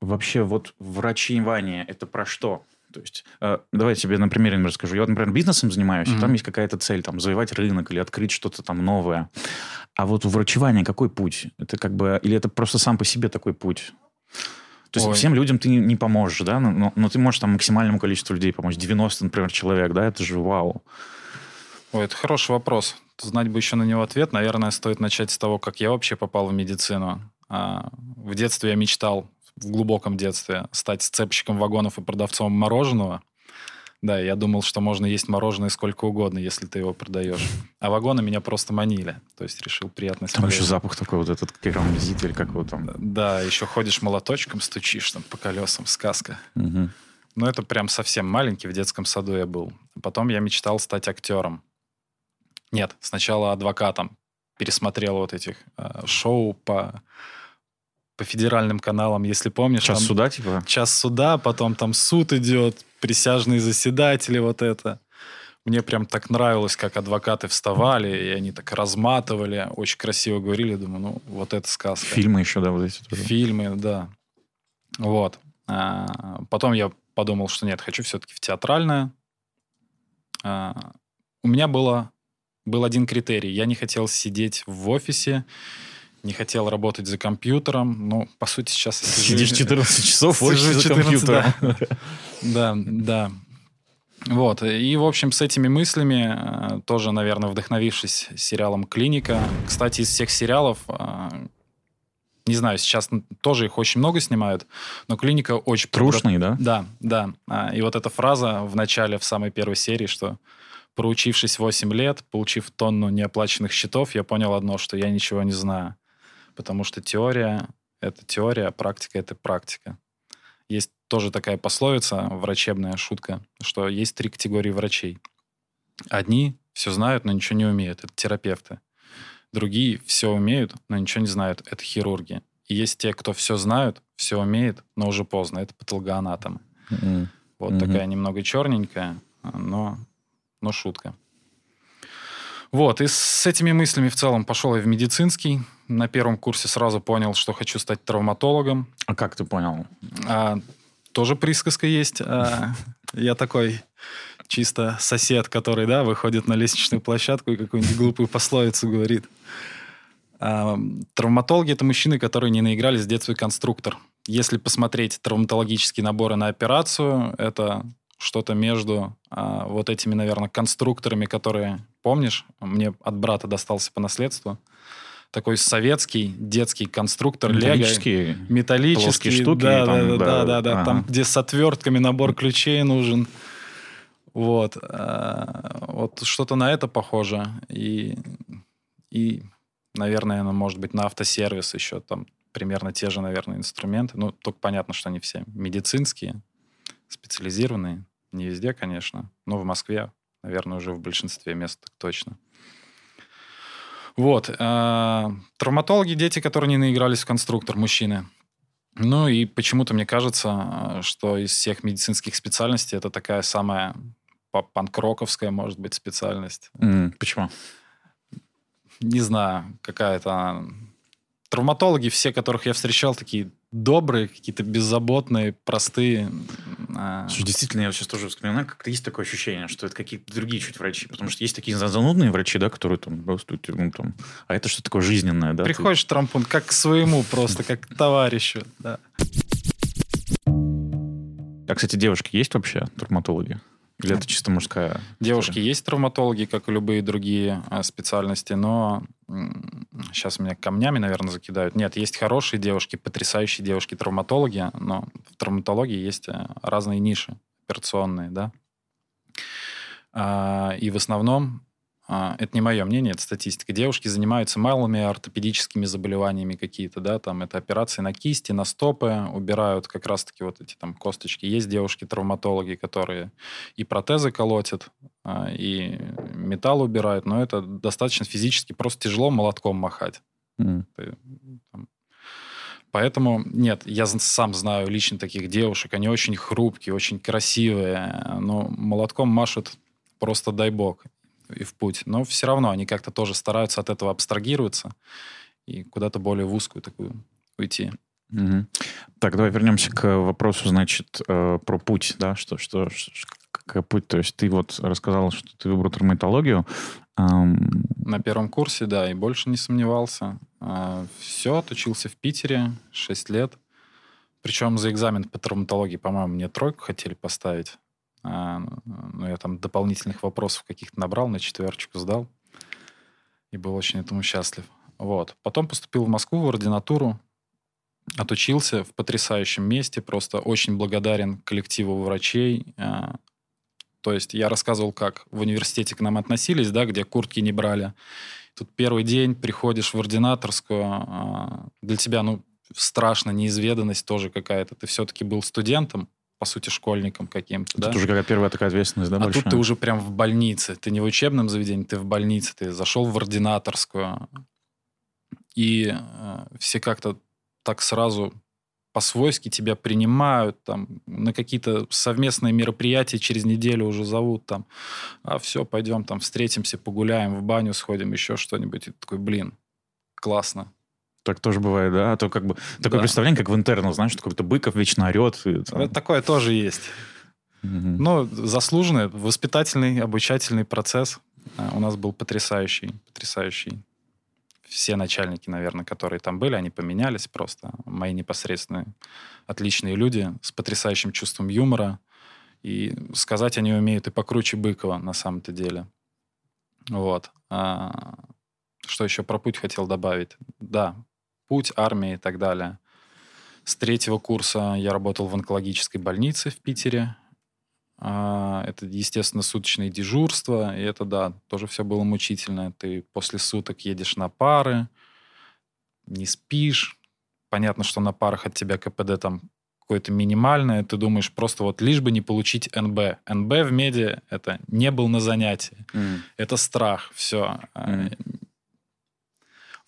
вообще вот врачевание – это про что? То есть, э, давай я тебе на примере расскажу. Я вот, например, бизнесом занимаюсь, и Мгм. там есть какая-то цель, там, завоевать рынок или открыть что-то там новое. А вот у врачевания какой путь? Это как бы... Или это просто сам по себе такой путь? То есть Ой. всем людям ты не, поможешь, да? Но, но- но ты можешь там максимальному количеству людей помочь. 90, например, человек, да? Это же вау. Ой, это хороший вопрос. Знать бы еще на него ответ. Наверное, стоит начать с того, как я вообще попал в медицину. А, В детстве я мечтал, в глубоком детстве, стать сцепщиком вагонов и продавцом мороженого. Да, я думал, что можно есть мороженое сколько угодно, если ты его продаешь. А вагоны меня просто манили. То есть решил приятность. Там еще запах такой вот этот керамзит или как его там. Да, еще ходишь молоточком, стучишь там по колесам, сказка. Мгм. Ну, это прям совсем маленький, в детском саду я был. Потом я мечтал стать актером. Нет, сначала адвокатом. Пересмотрел вот этих э, шоу по, по федеральным каналам, если помнишь. Час там суда, типа? Час суда, потом там суд идет, присяжные заседатели, вот это. Мне прям так нравилось, как адвокаты вставали, и они так разматывали, очень красиво говорили. Думаю, ну, вот это сказка. Фильмы еще, да, вот эти тоже. Фильмы, да. Вот. А, Потом я подумал, что нет, хочу все-таки в театральное. А, У меня было, был один критерий. Я не хотел сидеть в офисе, не хотел работать за компьютером. Ну, по сути, сейчас... Сидишь 14 часов офисе за 14, компьютером. Да, да. Вот. И, в общем, с этими мыслями, э, тоже, наверное, вдохновившись сериалом «Клиника». Кстати, из всех сериалов, э, не знаю, сейчас тоже их очень много снимают, но «Клиника» очень... Трушный, да? Да, да. А, И вот эта фраза в начале, в самой первой серии, что проучившись 8 лет, получив тонну неоплаченных счетов, я понял одно, что я ничего не знаю. Потому что теория — это теория, а практика — это практика. Есть тоже такая пословица, врачебная шутка, что есть три категории врачей. Одни все знают, но ничего не умеют. Это терапевты. Другие все умеют, но ничего не знают. Это хирурги. И есть те, кто все знают, все умеет, но уже поздно. Это патологоанатомы. М. Вот Мгм. такая немного черненькая, но, но шутка. Вот, и с этими мыслями в целом пошел я в медицинский. На первом курсе сразу понял, что хочу стать травматологом. А как ты понял? А, тоже присказка есть. А, я такой чисто сосед, который, да, выходит на лестничную площадку и какую-нибудь глупую пословицу говорит. А, травматологи – это мужчины, которые не наигрались в детстве конструктор. Если посмотреть травматологические наборы на операцию, это что-то между а, вот этими, наверное, конструкторами, которые, помнишь, мне от брата достался по наследству. Такой советский детский конструктор Лего Металлические. металлические Плоские штуки, да, там, да, да, да, да, да, да, ага. там, где с отвертками набор ключей нужен. Вот. а, Вот что-то на это похоже. И, и, наверное, ну, может быть, на автосервис еще там примерно те же, наверное, инструменты. Ну, только понятно, что они все медицинские, специализированные. Не везде, конечно, но в Москве, наверное, уже в большинстве мест точно. Вот. а, Травматологи – дети, которые не наигрались в конструктор, мужчины. Ну и почему-то мне кажется, а, что из всех медицинских специальностей это такая самая па- панкроковская, может быть, специальность. М, Почему? Не знаю, какая-то... она. Травматологи, все, которых я встречал, такие добрые, какие-то беззаботные, простые. а, Слушай, действительно, я сейчас тоже вспоминаю, как-то есть такое ощущение, что это какие-то другие чуть врачи. Потому что есть такие за- занудные врачи, да, которые там просто, ну, там, а это что такое жизненное, да? ты- Приходишь в травмпункт как к своему просто, как к товарищу. Да. А, кстати, девушки есть вообще травматологи? Или это чисто мужская? Девушки история? есть травматологи, как и любые другие а, специальности, но сейчас меня камнями, наверное, закидают. Нет, есть хорошие девушки, потрясающие девушки-травматологи, но в травматологии есть а, разные ниши операционные, да. А, И в основном это не мое мнение, это статистика. Девушки занимаются малыми ортопедическими заболеваниями какие-то, да, там это операции на кисти, на стопы, убирают как раз-таки вот эти там косточки. Есть девушки-травматологи, которые и протезы колотят, а, и металл убирают, но это достаточно физически просто тяжело молотком махать. Ты, там, Поэтому, нет, я сам знаю лично таких девушек. Они очень хрупкие, очень красивые, но молотком машут просто дай бог и в путь. Но все равно они как-то тоже стараются от этого абстрагироваться и куда-то более в узкую такую уйти. Мгм. Так, давай вернемся к вопросу, значит, э, про путь, да, что, что, какой путь, то есть ты вот рассказал, что ты выбрал травматологию, На первом курсе, да, и больше не сомневался. все, отучился в Питере 6 лет. Причем за экзамен по травматологии, по-моему, мне тройку хотели поставить. А, я там дополнительных вопросов каких-то набрал, на четверочку сдал. И был очень этому счастлив. Вот. Потом поступил в Москву в ординатуру. Отучился в потрясающем месте. Просто очень благодарен коллективу врачей. А, То есть я рассказывал, как в университете к нам относились, да, где куртки не брали. Тут первый день приходишь в ординаторскую, а, для тебя, ну, страшно, неизведанность тоже какая-то. Ты все-таки был студентом, по сути, школьником каким-то, да? Тут уже какая первая такая ответственность, да, а большая? тут ты уже прям в больнице. Ты не в учебном заведении, ты в больнице. Ты зашел в ординаторскую. И э, все как-то так сразу по-свойски тебя принимают, там, на какие-то совместные мероприятия через неделю уже зовут, там, а все, пойдем, там, встретимся, погуляем, в баню сходим, еще что-нибудь. И ты такой, блин, классно. Так тоже бывает, да? А то как бы такое Да. представление, как в интернах, знаешь, что какой-то Быков вечно орет. и там. Это Такое тоже есть. Мгм. Ну, заслуженный, воспитательный, обучательный процесс а, у нас был потрясающий, потрясающий. Все начальники, наверное, которые там были, они поменялись просто. Мои непосредственные отличные люди с потрясающим чувством юмора. И сказать они умеют и покруче Быкова на самом-то деле. Вот. А, что еще про путь хотел добавить? Да, путь, армия и так далее. С третьего курса я работал в онкологической больнице в Питере. А, Это, естественно, суточные дежурства. И это, да, тоже все было мучительно. Ты после суток едешь на пары, не спишь. Понятно, что на парах от тебя КПД там какое-то минимальное. Ты думаешь, просто вот лишь бы не получить НБ. НБ в меди — это не был на занятии. М. Это страх. Все. Мгм.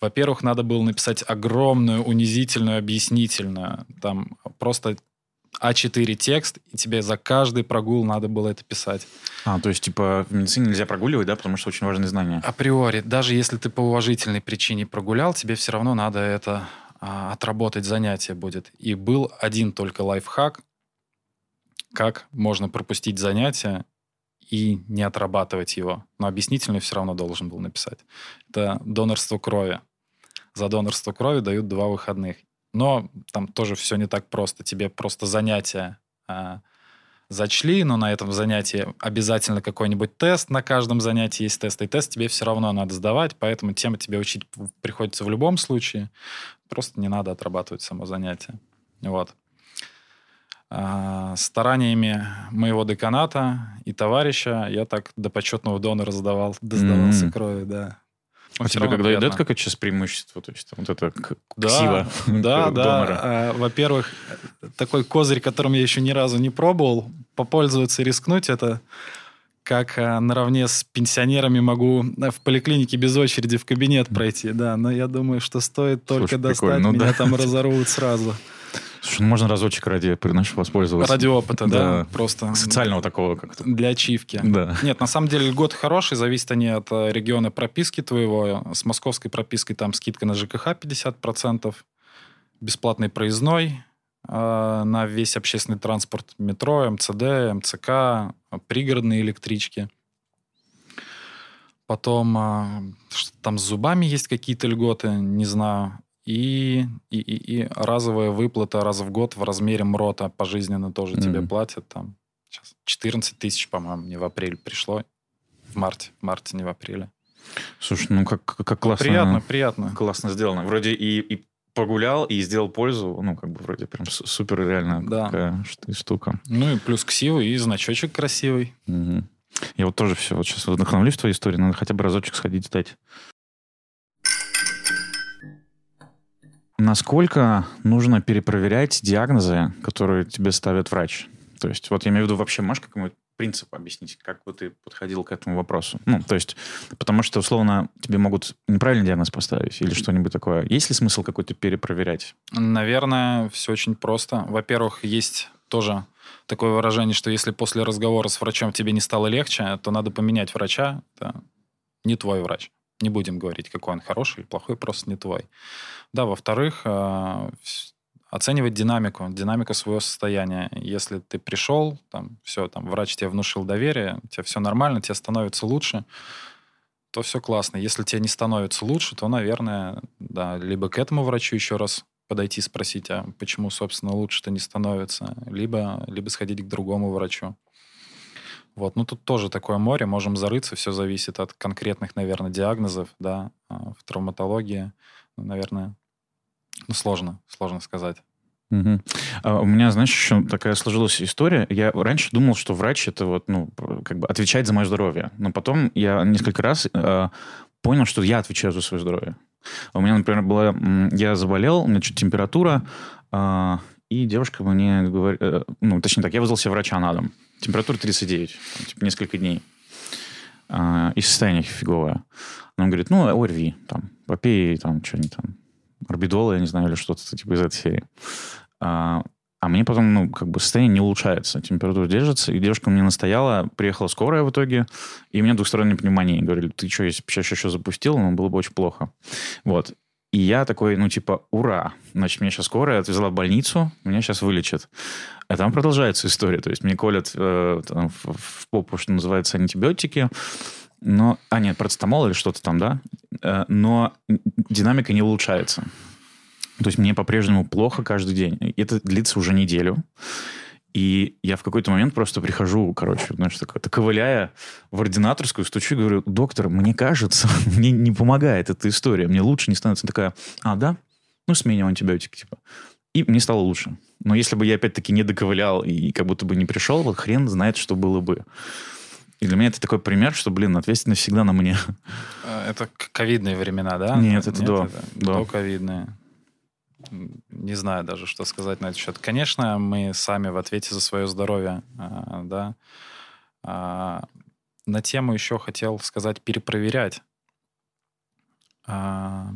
Во-первых, надо было написать огромную, унизительную, объяснительную. Там просто А4 текст, и тебе за каждый прогул надо было это писать. А, то есть, типа, в медицине нельзя прогуливать, да, потому что очень важные знания. Априори, даже если ты по уважительной причине прогулял, тебе все равно надо это а, отработать занятие будет. И был один только лайфхак, как можно пропустить занятие и не отрабатывать его. Но объяснительный все равно должен был написать. Это донорство крови. За донорство крови дают два выходных. Но там тоже все не так просто. Тебе просто занятия а, зачли, но на этом занятии обязательно какой-нибудь тест. На каждом занятии есть тест, и тест тебе все равно надо сдавать, поэтому тему тебе учить приходится в любом случае. Просто не надо отрабатывать само занятие. Вот. А, стараниями моего деканата и товарища я так до почетного донора сдавал, досдавался М. крови, да. А тебе когда приятно. идет какое-то сейчас преимущество? То есть, вот это Да, ксива да, да. донора. А, Во-первых, такой козырь, которым я еще ни разу не пробовал, попользоваться и рискнуть, это как а, наравне с пенсионерами могу в поликлинике без очереди в кабинет пройти, да. Но я думаю, что стоит только Слушай, достать. Ну меня да. там разорвут сразу. Слушай, ну можно разочек ради, знаешь, воспользоваться. Ради опыта, да, Да. просто. Социального такого как-то. Для ачивки. Да. Нет, на самом деле льготы хорошие, зависят они от э, региона прописки твоего. С московской пропиской там скидка на ЖКХ 50%, бесплатный проездной э, на весь общественный транспорт, метро, МЦД, МЦК, пригородные электрички. Потом э, там с зубами есть какие-то льготы, не знаю. И, и, и, и разовая выплата раз в год в размере МРОТа пожизненно тоже тебе Мгм. платят. Там сейчас 14 тысяч, по-моему, мне в апреле пришло. В марте. В марте, не в апреле. Слушай, ну как, как классно. Приятно, приятно. Классно сделано. Вроде и, и погулял, и сделал пользу. Ну, как бы вроде прям су- супер реально Да. такая шт- штука. Ну и плюс ксивы, и значочек красивый. Мгм. Я вот тоже все, вот сейчас вдохновлюсь твоей историей, надо хотя бы разочек сходить сдать. Насколько нужно перепроверять диагнозы, которые тебе ставит врач? То есть, вот я имею в виду вообще, можешь какой-нибудь принцип объяснить, как бы ты подходил к этому вопросу? Ну, то есть, потому что, условно, тебе могут неправильный диагноз поставить или что-нибудь такое. Есть ли смысл какой-то перепроверять? Наверное, все очень просто. Во-первых, есть тоже такое выражение, что если после разговора с врачом тебе не стало легче, то надо поменять врача. Это не твой врач. Не будем говорить, какой он хороший или плохой, просто не твой. Да, во-вторых, э, оценивать динамику, динамику своего состояния. Если ты пришел, там, все, там, врач тебе внушил доверие, тебе все нормально, тебе становится лучше, то все классно. Если тебе не становится лучше, то, наверное, да, либо к этому врачу еще раз подойти спросить, а почему, собственно, лучше-то не становится, либо, либо сходить к другому врачу. Вот, ну тут тоже такое море, можем зарыться, все зависит от конкретных, наверное, диагнозов, да, а, в травматологии, ну, наверное, ну, сложно, сложно сказать. Угу. А у меня, знаешь, еще такая сложилась история. Я раньше думал, что врач это вот, ну, как бы отвечает за мое здоровье. Но потом я несколько раз э, понял, что я отвечаю за свое здоровье. У меня, например, была... Я заболел, у меня чуть температура, э, и девушка мне говорит... Э, ну, точнее так, я вызвал себе врача на дом. Температура 39, там, типа несколько дней. Э, и состояние фиговое. Она говорит, ну, ОРВИ, там, попей, там, что-нибудь там, орбидола, я не знаю, или что-то типа из этой серии. А, а мне потом, ну, как бы состояние не улучшается, температура держится, и девушка мне настояла, приехала скорая в итоге, и у меня двухсторонняя пневмония. Говорили, ты что, если бы сейчас еще запустил, ну, было бы очень плохо. Вот. И я такой, ну, типа, ура, значит, меня сейчас скорая отвезла в больницу, меня сейчас вылечат. А там продолжается история, то есть мне колят э, там, в, в попу, что называется, антибиотики, но, а нет, процетамол или что-то там, да, э, но динамика не улучшается. То есть мне по-прежнему плохо каждый день. И это длится уже неделю. И я в какой-то момент просто прихожу, короче, знаешь, так, так ковыляя в ординаторскую, стучу и говорю, доктор, мне кажется, мне не помогает эта история, мне лучше не становится. Такая, а, да? Ну, сменим антибиотики, типа. И мне стало лучше. Но если бы я опять-таки не доковылял и как будто бы не пришел, вот хрен знает, что было бы. И для меня это такой пример, что, блин, ответственность всегда на мне. Э, это ковидные времена, да? Нет, это Нет, до. Это до ковидные не знаю даже, что сказать на этот счет. Конечно, мы сами в ответе за свое здоровье, а, да. А, на тему еще хотел сказать перепроверять. А,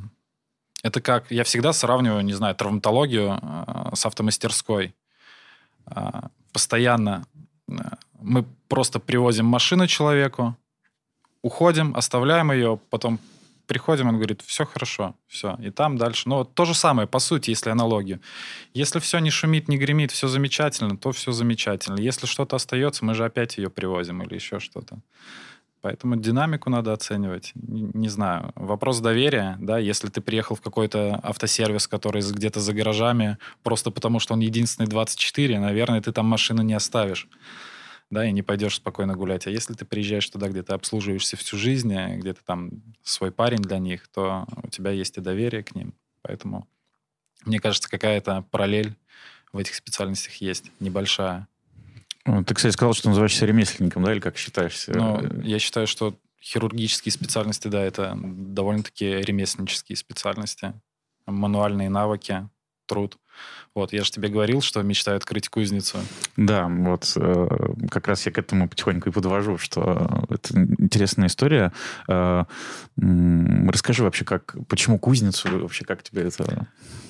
это как, я всегда сравниваю, не знаю, травматологию с автомастерской. Постоянно мы просто привозим машину человеку, уходим, оставляем ее, потом приходим, он говорит, все хорошо, все. И там дальше. Ну, вот то же самое, по сути, если аналогию. Если все не шумит, не гремит, все замечательно, то все замечательно. Если что-то остается, мы же опять ее привозим или еще что-то. Поэтому динамику надо оценивать. Не знаю. Вопрос доверия, да, если ты приехал в какой-то автосервис, который где-то за гаражами, просто потому что он единственный 24, наверное, ты там машину не оставишь да, и не пойдешь спокойно гулять. А если ты приезжаешь туда, где ты обслуживаешься всю жизнь, э, где ты там свой парень для них, то у тебя есть и доверие к ним. Поэтому, мне кажется, какая-то параллель в этих специальностях есть, небольшая. Ты, кстати, сказал, что называешься ремесленником, да, или как считаешься? Ну, я считаю, что хирургические специальности, да, это довольно-таки ремесленнические специальности. Мануальные навыки, труд. Вот, я же тебе говорил, что мечтаю открыть кузницу. Да, вот э, как раз я к этому потихоньку и подвожу, что это интересная история. Э, расскажи вообще, как, почему кузницу, вообще как тебе это...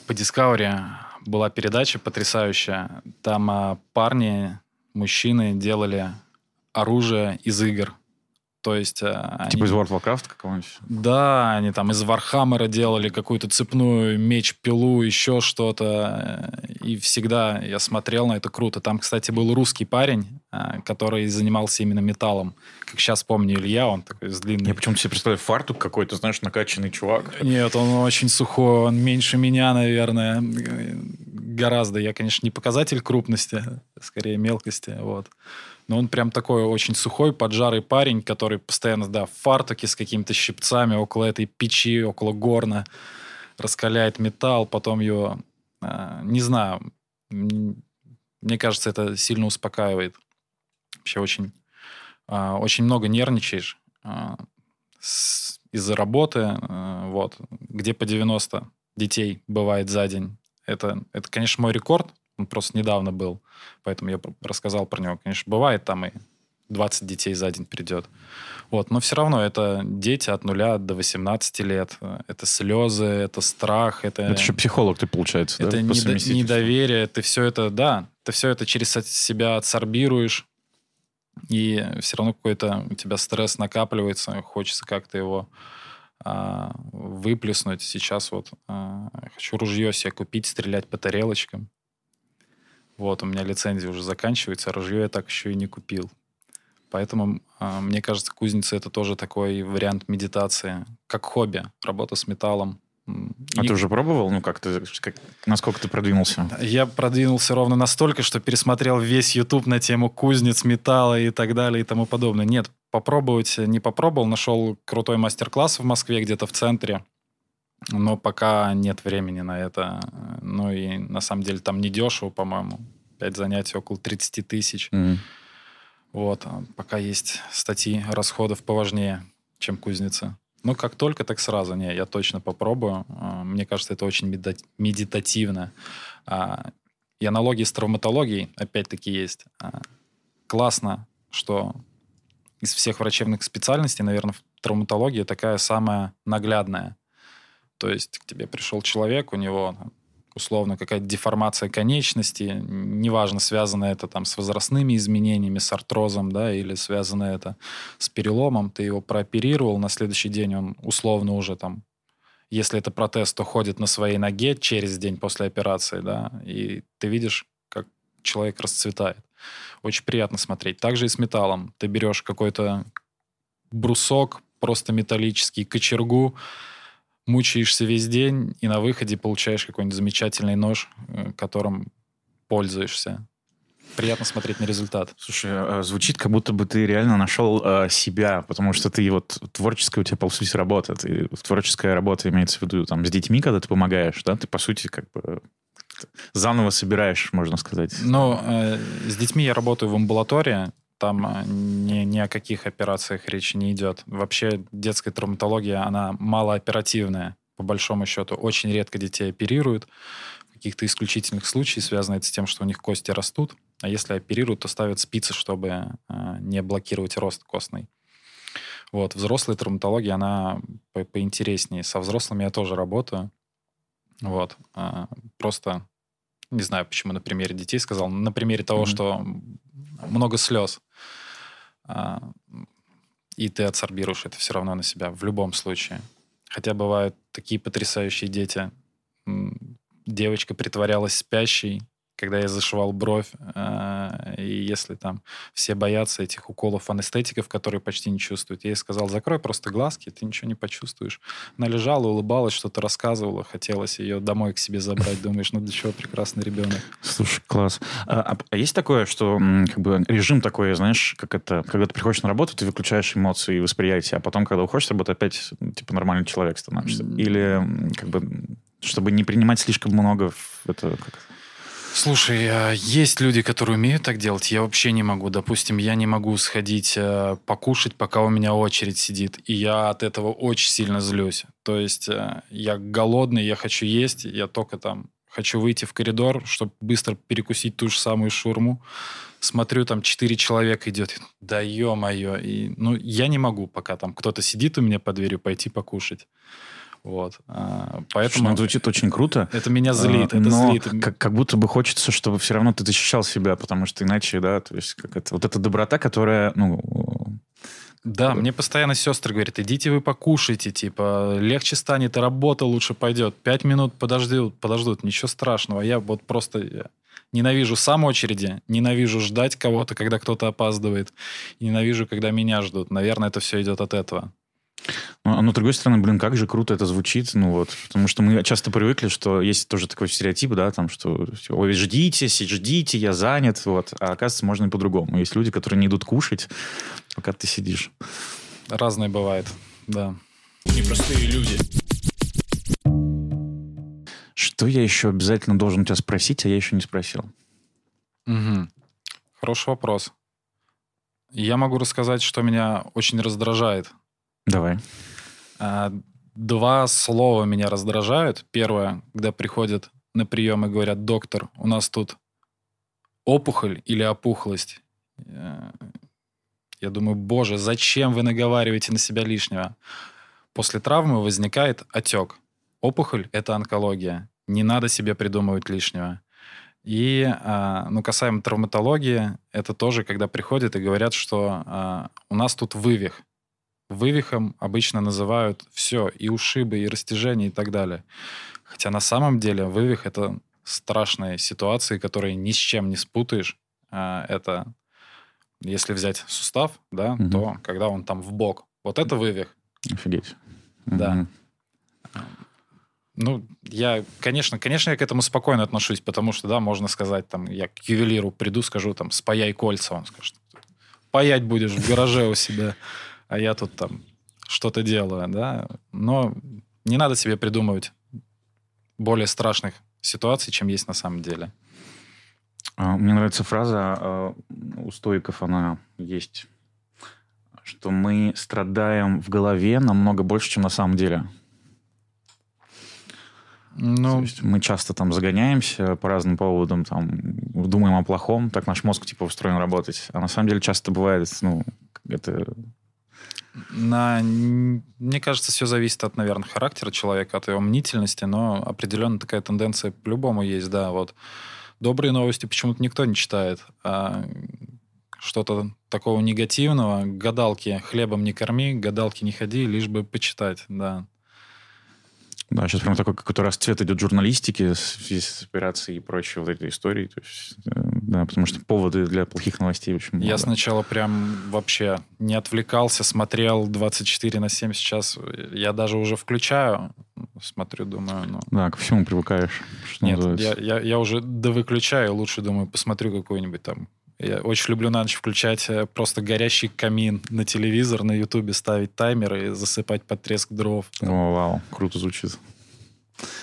По Discovery была передача потрясающая. Там э, парни, мужчины делали оружие из игр. То есть... Э, типа они... из World of Warcraft какого-нибудь? Да, они там из Warhammer а делали какую-то цепную меч-пилу, еще что-то. И всегда я смотрел на это круто. Там, кстати, был русский парень, э, который занимался именно металлом. Как сейчас помню Илья, он такой с длинным... Я почему-то себе представляю фартук какой-то, знаешь, накачанный чувак. Нет, он очень сухой, он меньше меня, наверное. Гораздо. Я, конечно, не показатель крупности, скорее мелкости. Вот. Но он прям такой очень сухой, поджарый парень, который постоянно, да, в фартуке с какими-то щипцами около этой печи, около горна раскаляет металл, потом его, э, не знаю, мне кажется, это сильно успокаивает. Вообще очень а, очень много нервничаешь а, из-за работы, а, вот, где по 90 детей бывает за день. Это, это, конечно, мой рекорд, он просто недавно был, поэтому я рассказал про него. Конечно, бывает там и 20 детей за день придет. Вот, но все равно это дети от нуля до 18 лет. Это слезы, это страх, это... Это еще психолог ты, получается, да, Это по недо- недоверие, ты все это, да, ты все это через себя отсорбируешь, и все равно какой-то у тебя стресс накапливается, хочется как-то его а, выплеснуть. Сейчас вот а, хочу ружье себе купить, стрелять по тарелочкам. Вот, у меня лицензия уже заканчивается, а ружье я так еще и не купил. Поэтому, а, мне кажется, кузница это тоже такой вариант медитации, как хобби, работа с металлом. А и- ты уже пробовал? Ну, как ты, как, насколько ты продвинулся? я продвинулся ровно настолько, что пересмотрел весь YouTube на тему кузнец, металла и так далее и тому подобное. Нет, попробовать не попробовал. Нашел крутой мастер-класс в Москве, где-то в центре. Но пока нет времени на это. Ну и на самом деле там не дешево, по-моему. Пять занятий около 30 тысяч. Мгм. Вот. а Пока есть статьи расходов поважнее, чем кузница. Ну, как только, так сразу. Не, я точно попробую. А, Мне кажется, это очень медитативно. А, И аналогии с травматологией, опять-таки, есть. Классно, что из всех врачебных специальностей, наверное, травматология такая самая наглядная. То есть к тебе пришел человек, у него там, условно какая-то деформация конечности, неважно, связано это там с возрастными изменениями, с артрозом, да, или связано это с переломом, ты его прооперировал, на следующий день он условно уже там, если это протез, то ходит на своей ноге через день после операции, да, и ты видишь, как человек расцветает. Очень приятно смотреть. Также и с металлом. Ты берешь какой-то брусок, просто металлический, кочергу, мучаешься весь день, и на выходе получаешь какой-нибудь замечательный нож, э, которым пользуешься. Приятно смотреть на результат. Слушай, а, звучит, как будто бы ты реально нашел а, себя, потому что ты вот творческая у тебя, по сути, работа. Ты, творческая работа имеется в виду там с детьми, когда ты помогаешь, да? Ты, по сути, как бы заново собираешь, можно сказать. Но э, с детьми я работаю в амбулатории, там э, ни, ни о каких операциях речи не идет. Вообще детская травматология, она малооперативная, по большому счету. Очень редко детей оперируют. В каких-то исключительных случаях связано это с тем, что у них кости растут. А если оперируют, то ставят спицы, чтобы э, не блокировать рост костный. Вот. Взрослая травматология, она по- поинтереснее. Со взрослыми я тоже работаю. Вот. А, Просто не знаю, почему на примере детей сказал, на примере того, Мгм. что много слез, а, и ты отсорбируешь это все равно на себя в любом случае. Хотя бывают такие потрясающие дети. Девочка притворялась спящей, когда я зашивал бровь, а, и если там все боятся этих уколов анестетиков, которые почти не чувствуют, я ей сказал, закрой просто глазки, ты ничего не почувствуешь. Она лежала, улыбалась, что-то рассказывала, хотелось ее домой к себе забрать. Думаешь, ну для чего прекрасный ребенок? Слушай, класс. А, а- а есть такое, что как бы режим такой, знаешь, как это, когда ты приходишь на работу, ты выключаешь эмоции и восприятие, а потом, когда уходишь с работы, опять типа нормальный человек становишься? Или как бы чтобы не принимать слишком много в это как- Слушай, а есть люди, которые умеют так делать. Я вообще не могу. Допустим, я не могу сходить э, покушать, пока у меня очередь сидит. И я от этого очень сильно злюсь. То есть э, я голодный, я хочу есть, я только там хочу выйти в коридор, чтобы быстро перекусить ту же самую шурму. Смотрю, там четыре человека идет. Да ё-моё. И, ну, я не могу, пока там кто-то сидит у меня под дверью, пойти покушать. Вот. А, Слушай, Поэтому ну, это звучит очень круто. это меня злит. А, это но злит. Как, как будто бы хочется, чтобы все равно ты защищал себя, потому что иначе, да, то есть как это, вот эта доброта, которая, ну, Да, мне постоянно сестры говорят, идите вы покушайте, типа, легче станет, и работа лучше пойдет. Пять минут подождут, подождут, ничего страшного. Я вот просто ненавижу сам очереди, ненавижу ждать кого-то, когда кто-то опаздывает, ненавижу, когда меня ждут. Наверное, это все идет от этого. Ну, а но, с другой стороны, блин, как же круто это звучит, ну вот, потому что мы часто привыкли, что есть тоже такой стереотип, да, там, что ой, ждите, ждите, я занят, вот, а оказывается, можно и по-другому. Есть люди, которые не идут кушать, пока ты сидишь. Разное бывает, да. Непростые люди. Что я еще обязательно должен у тебя спросить, а я еще не спросил? Мгм. Хороший вопрос. Я могу рассказать, что меня очень раздражает. Давай. А, Два слова меня раздражают. Первое, когда приходят на прием и говорят, доктор, у нас тут опухоль или опухлость. Э, Я думаю, боже, зачем вы наговариваете на себя лишнего? После травмы возникает отек. Опухоль – это онкология. Не надо себе придумывать лишнего. И, а, ну, касаемо травматологии, это тоже, когда приходят и говорят, что а, у нас тут вывих. Вывихом обычно называют все, и ушибы, и растяжения, и так далее. Хотя на самом деле вывих — это страшные ситуации, которые ни с чем не спутаешь. А, Это, если взять сустав, да, Мгм. то когда он там в бок, вот это вывих. Офигеть. Да. Мгм. Ну, я, конечно, конечно, я к этому спокойно отношусь, потому что, да, можно сказать, там, я к ювелиру приду, скажу, там, спаяй кольца, он скажет, паять будешь в гараже у себя, а я тут там что-то делаю, да. Но не надо себе придумывать более страшных ситуаций, чем есть на самом деле. А, Мне нравится фраза а, у стоиков, она есть, что мы страдаем в голове намного больше, чем на самом деле. То Ну, есть мы часто там загоняемся по разным поводам, там думаем о плохом, так наш мозг типа устроен работать. А на самом деле часто бывает, ну, это на, мне кажется, все зависит от, наверное, характера человека, от его мнительности, но определенно такая тенденция по-любому есть, да. Вот добрые новости почему-то никто не читает, а что-то такого негативного, гадалки хлебом не корми, гадалки не ходи, лишь бы почитать, да. Да, сейчас прям такой какой-то расцвет идет журналистики в связи с операцией и прочей вот этой истории. То есть, э, да, потому что поводы для плохих новостей очень много. Я сначала прям вообще не отвлекался, смотрел 24 на 7 сейчас. Я даже уже включаю, смотрю, думаю, ну... Да, ко всему привыкаешь. Нет, называется. я, я, я уже довыключаю, лучше, думаю, посмотрю какой-нибудь там... Я очень люблю на ночь включать э, просто горящий камин на телевизор, на ютубе ставить таймер и засыпать под треск дров. О, вау, круто звучит.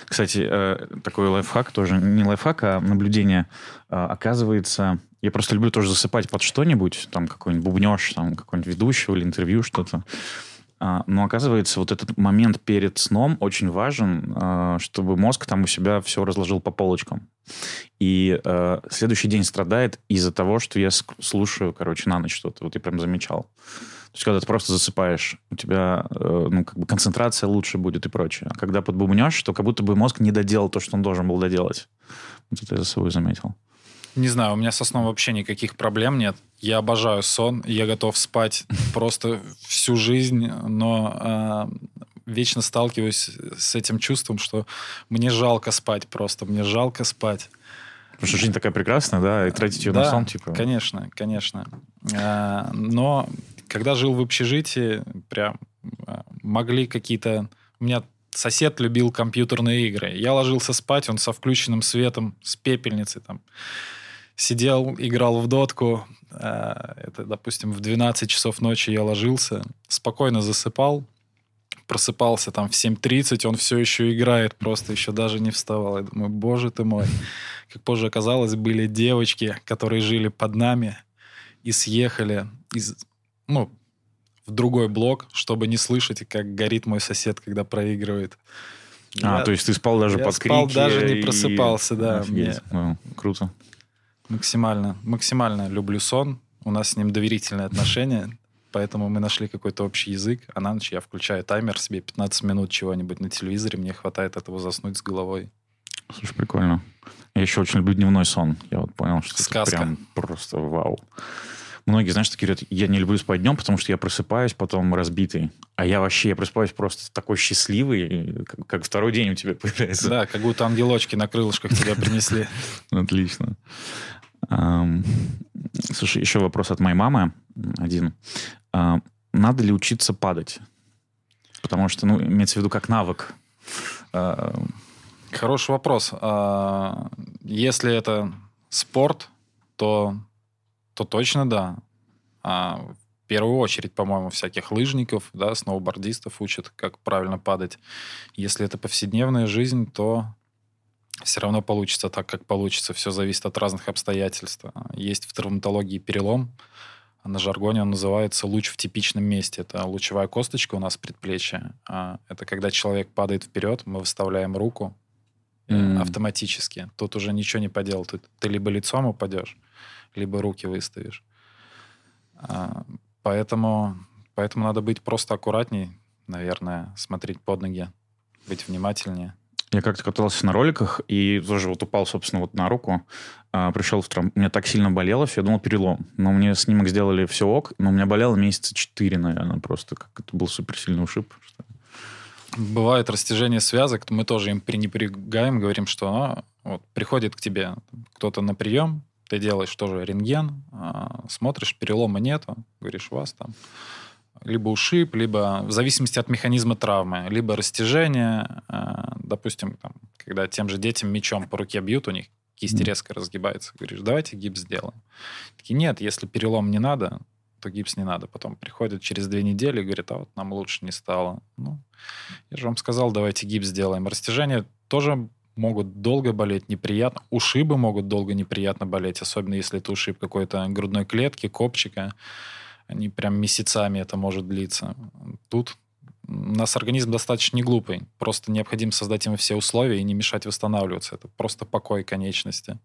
Кстати, э, такой лайфхак тоже, не лайфхак, а наблюдение. Э, Оказывается, я просто люблю тоже засыпать под что-нибудь, там какой-нибудь бубнеж, там какой-нибудь ведущий или интервью, что-то. А, Но оказывается, вот этот момент перед сном очень важен, э, чтобы мозг там у себя все разложил по полочкам. И э, следующий день страдает из-за того, что я слушаю, короче, на ночь что-то. Вот я прям замечал. То есть, когда ты просто засыпаешь, у тебя э, ну, как бы концентрация лучше будет и прочее. А когда подбубнешь, то как будто бы мозг не доделал то, что он должен был доделать. Вот это я за собой заметил. Не знаю, у меня со сном вообще никаких проблем нет. Я обожаю сон, я готов спать просто всю жизнь, но э, вечно сталкиваюсь с этим чувством, что мне жалко спать просто, мне жалко спать. Потому что жизнь такая прекрасная, да, и тратить ее да, на сон, типа... конечно, конечно. А, но когда жил в общежитии, прям а, могли какие-то... У меня сосед любил компьютерные игры. Я ложился спать, он со включенным светом, с пепельницей там сидел, играл в дотку. А, Это, допустим, в 12 часов ночи я ложился, спокойно засыпал, просыпался там в 7.30, он все еще играет, просто еще даже не вставал. Я думаю, боже ты мой. Как позже оказалось, были девочки, которые жили под нами и съехали из, ну, в другой блок, чтобы не слышать, как горит мой сосед, когда проигрывает. А, Я то есть ты спал даже я под спал, крики даже не и- просыпался, да, Офигеть. Ну, круто. Максимально, максимально люблю сон. У нас с ним доверительные отношения, поэтому мы нашли какой-то общий язык. А на ночь я включаю таймер себе 15 минут чего-нибудь на телевизоре, мне хватает этого заснуть с головой. Слушай, прикольно. Я еще очень люблю дневной сон. Я вот понял, что Сказка. это прям просто вау. Многие, знаешь, такие говорят, я не люблю спать днем, потому что я просыпаюсь потом разбитый. А я вообще, я просыпаюсь просто такой счастливый, как, как второй день у тебя появляется. Да, как будто ангелочки на крылышках тебя принесли. Отлично. Слушай, еще вопрос от моей мамы. Один. А, Надо ли учиться падать? Потому что, ну, имеется в виду как навык. А, Хороший вопрос. А, Если это спорт, то, то точно да. В первую очередь, по-моему, всяких лыжников, да, сноубордистов учат, как правильно падать. Если это повседневная жизнь, то все равно получится так, как получится. Все зависит от разных обстоятельств. Есть в травматологии перелом, На жаргоне он называется луч в типичном месте. Это лучевая косточка у нас предплечья. А это когда человек падает вперед, мы выставляем руку mm. автоматически. Тут уже ничего не поделал. Тут ты либо лицом упадешь, либо руки выставишь. А, поэтому, поэтому надо быть просто аккуратней, наверное, смотреть под ноги, быть внимательнее. Я как-то катался на роликах и тоже вот упал, собственно, вот на руку. А, пришел в травм. У меня так сильно болело все, я думал перелом. Но мне снимок сделали все ок, но у меня болело месяца четыре, наверное, просто. Как это был суперсильный ушиб. Бывает растяжение связок, мы тоже им пренебрегаем, говорим, что а, вот, приходит к тебе кто-то на прием, ты делаешь тоже рентген, а, смотришь, перелома нету, говоришь, у вас там либо ушиб, либо в зависимости от механизма травмы, либо растяжение, а, допустим, там, когда тем же детям мечом по руке бьют, у них кисть резко разгибается. Говоришь, давайте гипс сделаем. Такие, нет, если перелом не надо, то гипс не надо. Потом приходят через две недели и говорят, а вот нам лучше не стало. Ну, я же вам сказал, давайте гипс сделаем. Растяжения тоже могут долго болеть, неприятно. Ушибы могут долго неприятно болеть, особенно если это ушиб какой-то грудной клетки, копчика. Они прям месяцами это может длиться. Тут у нас организм достаточно не глупый. Просто необходимо создать ему все условия и не мешать восстанавливаться. Это просто покой конечности.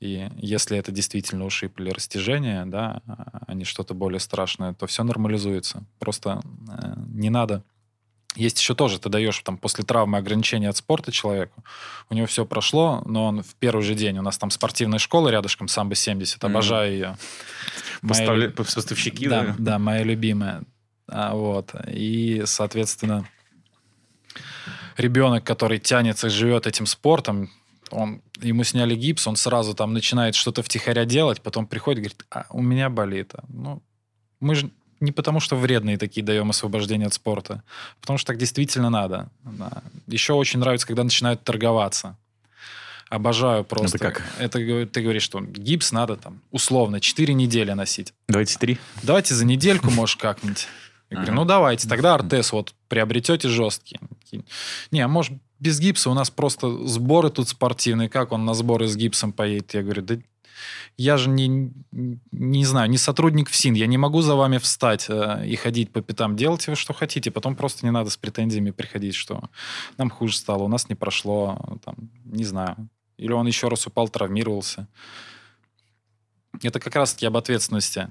И если это действительно ушиб или растяжение, да, а не что-то более страшное, то все нормализуется. Просто э, не надо есть еще тоже, ты даешь там после травмы ограничения от спорта человеку, у него все прошло, но он в первый же день, у нас там спортивная школа рядышком, самбо 70, обожаю ее. Поставля... Поставщики, да? Да, да, моя любимая. А, вот. И, соответственно, ребенок, который тянется, живет этим спортом, он, ему сняли гипс, он сразу там начинает что-то втихаря делать, потом приходит и говорит, а, у меня болит. Ну, мы же не потому, что вредные такие даем освобождение от спорта, а потому что так действительно надо. Да. Еще очень нравится, когда начинают торговаться. Обожаю просто. Это как? Это ты говоришь, что гипс надо там условно 4 недели носить. Давайте 3. Давайте за недельку, может, как-нибудь. Я говорю, ну давайте, тогда артез вот приобретете жесткий. Не, а может без гипса у нас просто сборы тут спортивные. Как он на сборы с гипсом поедет? Я говорю, да я же не, не знаю, не сотрудник ФСИН, я не могу за вами встать э, и ходить по пятам. Делайте вы, что хотите, потом просто не надо с претензиями приходить, что нам хуже стало, у нас не прошло, там, не знаю. Или он еще раз упал, травмировался. Это как раз-таки об ответственности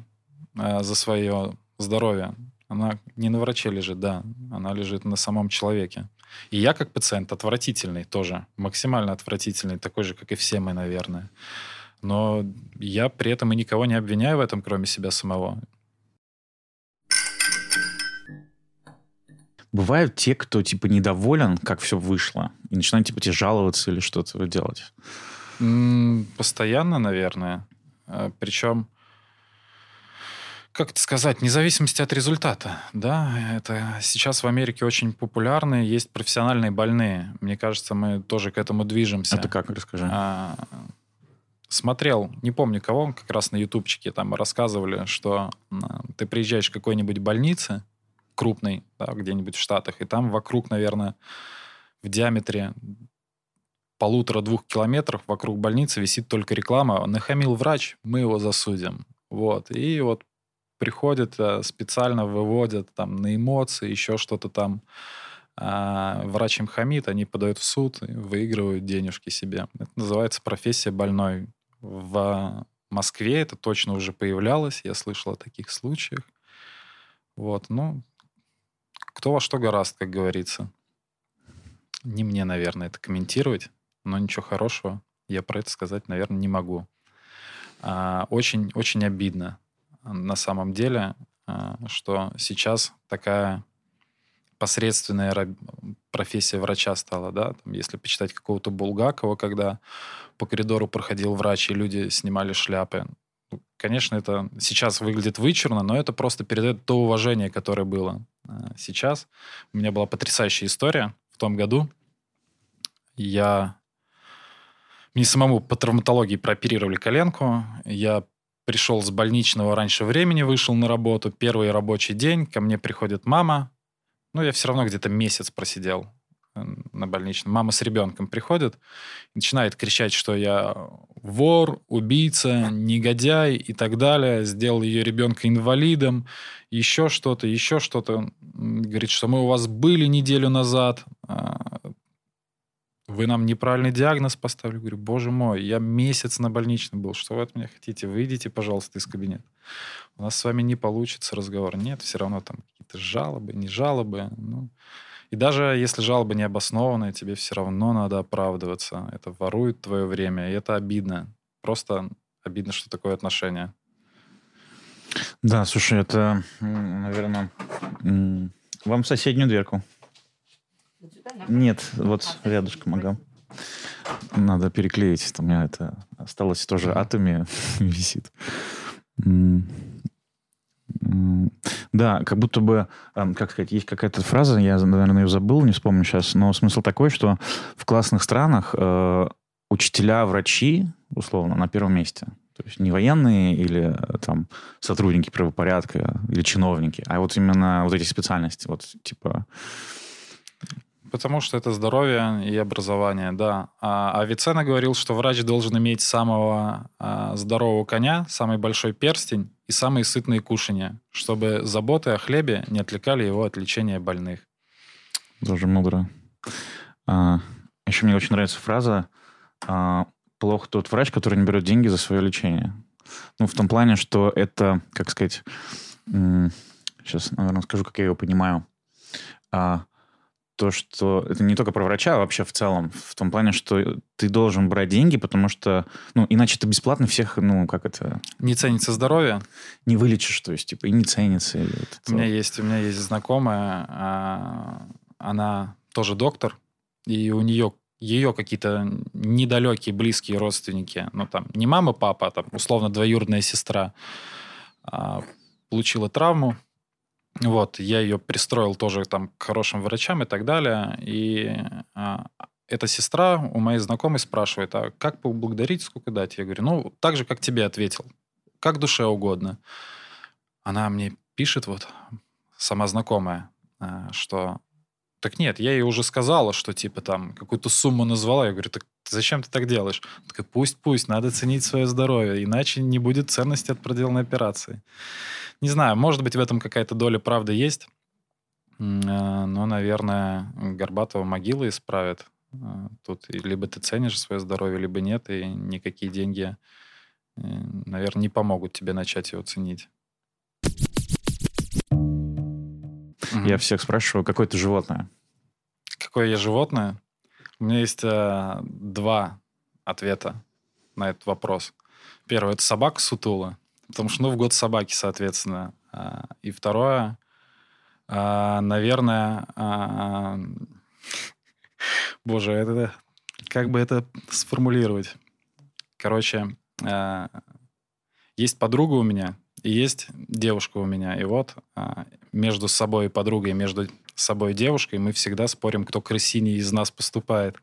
э, за свое здоровье. Она не на враче лежит, да, она лежит на самом человеке. И я как пациент отвратительный тоже, максимально отвратительный, такой же, как и все мы, наверное. Но я при этом и никого не обвиняю в этом, кроме себя самого. Бывают те, кто типа недоволен, как все вышло, и начинают типа тебе жаловаться или что-то делать? Постоянно, наверное. А, Причем, как это сказать, вне зависимости от результата. Да, это сейчас в Америке очень популярно, есть профессиональные больные. Мне кажется, мы тоже к этому движемся. Это как, расскажи. А, смотрел, не помню кого, как раз на ютубчике там рассказывали, что ты приезжаешь к какой-нибудь больнице крупной, да, где-нибудь в Штатах, и там вокруг, наверное, в диаметре полутора-двух километров вокруг больницы висит только реклама «Нахамил врач, мы его засудим». Вот. И вот приходят, э, специально выводят там на эмоции, еще что-то там. А врач им хамит, они подают в суд выигрывают денежки себе. Это называется профессия больной. В Москве это точно уже появлялось, я слышал о таких случаях. Вот, ну, кто во что гораст, как говорится. Не мне, наверное, это комментировать, но ничего хорошего я про это сказать, наверное, не могу. А, очень, очень обидно на самом деле, а, что сейчас такая посредственная профессия врача стала, да, там, если почитать какого-то Булгакова, когда по коридору проходил врач, и люди снимали шляпы. Конечно, это сейчас выглядит вычурно, но это просто передает то уважение, которое было а, сейчас. У меня была потрясающая история в том году. Я... Мне самому по травматологии прооперировали коленку. Я пришел с больничного раньше времени, вышел на работу. Первый рабочий день. Ко мне приходит мама. Ну, я все равно где-то месяц просидел на больничном. Мама с ребенком приходит, начинает кричать, что я вор, убийца, негодяй и так далее, сделал ее ребенка инвалидом, еще что-то, еще что-то. Говорит, что мы у вас были неделю назад, а, вы нам неправильный диагноз поставили. Говорю, боже мой, я месяц на больничном был, что вы от меня хотите? Выйдите, пожалуйста, из кабинета. У нас с вами не получится разговор. Нет, все равно там какие-то жалобы, не жалобы. Ну, и даже если жалоба не обоснованная, тебе все равно надо оправдываться. Это ворует твое время, и это обидно. Просто обидно, что такое отношение. Да, слушай, это, наверное, вам соседнюю дверку. Нет, вот рядышком, ага. Надо переклеить. У меня это осталось тоже атоме висит. Да, как будто бы, как сказать, есть какая-то фраза, я, наверное, ее забыл, не вспомню сейчас, но смысл такой, что в классных странах э, учителя, врачи, условно, на первом месте. То есть не военные или там сотрудники правопорядка или чиновники, а вот именно вот эти специальности, вот типа Потому что это здоровье и образование, да. А Авиценна говорил, что врач должен иметь самого а, здорового коня, самый большой перстень и самые сытные кушания, чтобы заботы о хлебе не отвлекали его от лечения больных. Тоже мудро. А, еще мне очень нравится фраза а, «плох тот врач, который не берет деньги за свое лечение». Ну, в том плане, что это, как сказать, сейчас, наверное, скажу, как я его понимаю. А, то, что это не только про врача, а вообще в целом, в том плане, что ты должен брать деньги, потому что, ну, иначе ты бесплатно всех, ну, как это... Не ценится здоровье? Не вылечишь, то есть, типа, и не ценится. И вот у, меня есть, у меня есть знакомая, а, она тоже доктор, и у нее ее какие-то недалекие, близкие родственники, ну, там, не мама, папа, а там, условно, двоюродная сестра, а, получила травму, вот, я ее пристроил тоже там к хорошим врачам и так далее. И а, эта сестра у моей знакомой спрашивает, а как поблагодарить, сколько дать? Я говорю, ну, так же, как тебе ответил. Как душе угодно. Она мне пишет, вот, сама знакомая, а, что так нет, я ей уже сказала, что типа там какую-то сумму назвала. Я говорю, так зачем ты так делаешь? Она такая, пусть, пусть, надо ценить свое здоровье, иначе не будет ценности от проделанной операции. Не знаю, может быть, в этом какая-то доля правды есть. Э, но, наверное, Горбатова могила исправит. Э, тут либо ты ценишь свое здоровье, либо нет, и никакие деньги, э, наверное, не помогут тебе начать его ценить. Я всех спрашиваю, какое ты животное? Какое я животное? У меня есть э, два ответа на этот вопрос. Первое — это собака сутула. Потому что, ну, в год собаки, соответственно. А, и второе, а, наверное, а, боже, это как бы это сформулировать? Короче, есть подруга у меня, и есть девушка у меня. И вот между собой и подругой, между собой и девушкой мы всегда спорим, кто красивее из нас поступает.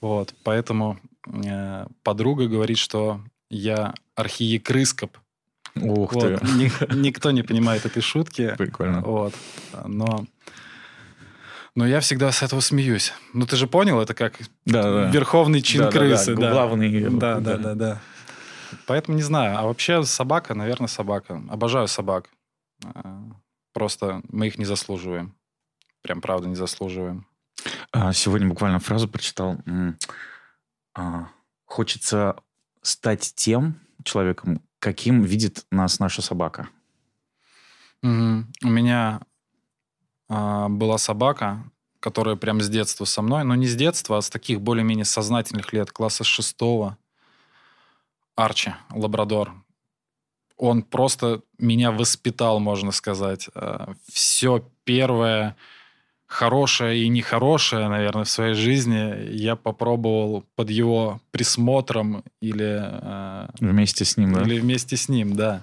Вот, поэтому э, подруга говорит, что я архиекрыскоп, Ух вот. ты. Ник- никто не понимает этой шутки. Прикольно. Вот. Но, но я всегда с этого смеюсь. Ну, ты же понял, это как да, да. верховный чин да, крысы. Да, да. Главный. Да, да, да, да. Поэтому не знаю. А вообще собака, наверное, собака. Обожаю собак. А, просто мы их не заслуживаем. Прям правда не заслуживаем. А, сегодня буквально фразу прочитал. А, хочется стать тем человеком, каким видит нас наша собака? Угу. У меня э, была собака, которая прям с детства со мной, но не с детства, а с таких более-менее сознательных лет, класса шестого. Арчи, лабрадор. Он просто меня воспитал, можно сказать. Э, Все первое хорошее и нехорошее, наверное, в своей жизни я попробовал под его присмотром или... Э, вместе с ним, да? Или вместе с ним, да.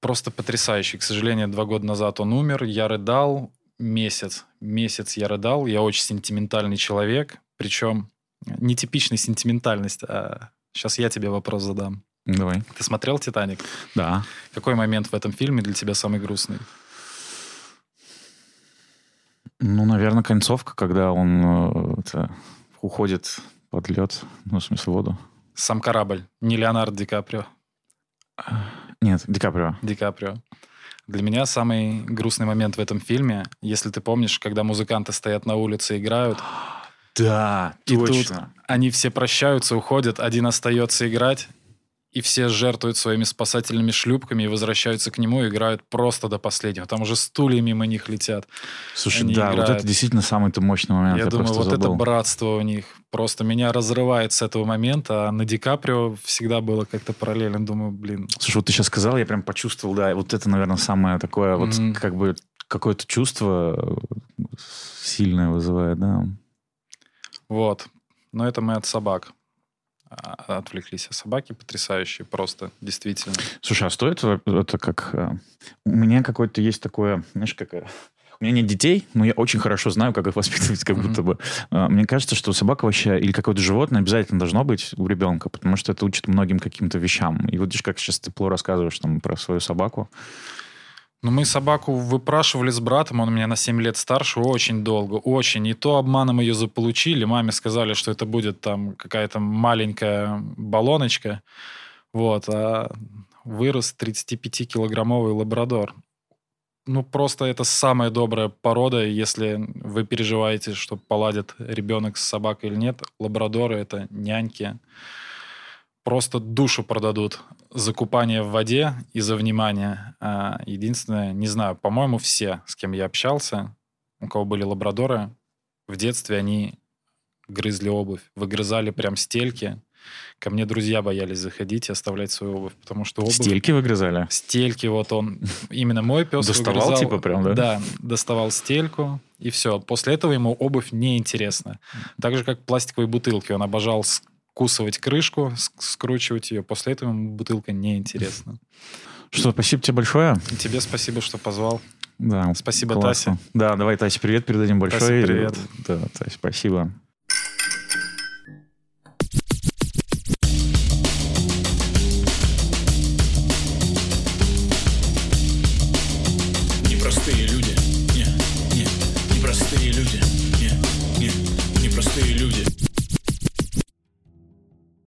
Просто потрясающий. К сожалению, два года назад он умер. Я рыдал месяц. Месяц я рыдал. Я очень сентиментальный человек. Причем нетипичная сентиментальность. А сейчас я тебе вопрос задам. Давай. Ты смотрел «Титаник»? Да. Какой момент в этом фильме для тебя самый грустный? Ну, наверное, концовка, когда он э, это, уходит под лед, ну, в смысле, воду. Сам корабль. Не Леонардо Ди Каприо. Нет, Ди Каприо. Ди Каприо. Для меня самый грустный момент в этом фильме, если ты помнишь, когда музыканты стоят на улице и играют, Да, и тут точно. они все прощаются, уходят, один остается играть, и все жертвуют своими спасательными шлюпками и возвращаются к нему и играют просто до последнего. Там уже стулья мимо них летят. Слушай, они да, вот играют. это действительно самый-то мощный момент. Я, Я, думаю, вот это забыл. братство у них просто меня разрывает с этого момента, а на Ди Каприо всегда было как-то параллельно. Думаю, блин, Слушай, вот ты сейчас сказал, я прям почувствовал, да, вот это, наверное, самое такое, вот Мгм. как бы какое-то чувство сильное вызывает, да. Вот. Но это мы от собак а, отвлеклись. А собаки потрясающие просто, действительно. Слушай, а стоит э, это как... э, У меня какое-то есть такое, знаешь, какая... У меня нет детей, но я очень хорошо знаю, как их воспитывать, как будто бы. А, Мне кажется, что собака вообще или какое-то животное обязательно должно быть у ребенка, потому что это учит многим каким-то вещам. И вот видишь, как сейчас тепло рассказываешь там про свою собаку. Ну, мы собаку выпрашивали с братом, он у меня на 7 лет старше, очень долго, очень. И то обманом ее заполучили, маме сказали, что это будет там какая-то маленькая баллоночка, вот, а вырос 35-килограммовый лабрадор. Ну, просто это самая добрая порода, если вы переживаете, что поладит ребенок с собакой или нет. Лабрадоры — это няньки. Просто душу продадут за купание в воде и за внимание. А, Единственное, не знаю, по-моему, все, с кем я общался, у кого были лабрадоры, в детстве они грызли обувь, выгрызали прям стельки. Ко мне друзья боялись заходить и оставлять свою обувь, потому что обувь... Стельки выгрызали? Стельки, вот он, именно мой пес Доставал выгрызал- типа прям, да? Да, доставал стельку, и все. После этого ему обувь неинтересна. Так же, как пластиковые бутылки. Он обожал скусывать крышку, скручивать ее. После этого бутылка неинтересна. Что, спасибо тебе большое. И тебе спасибо, что позвал. Да, Спасибо, классно. Тася. Да, давай, Тася, привет передадим большой. Тася, привет. Да, Тася, спасибо.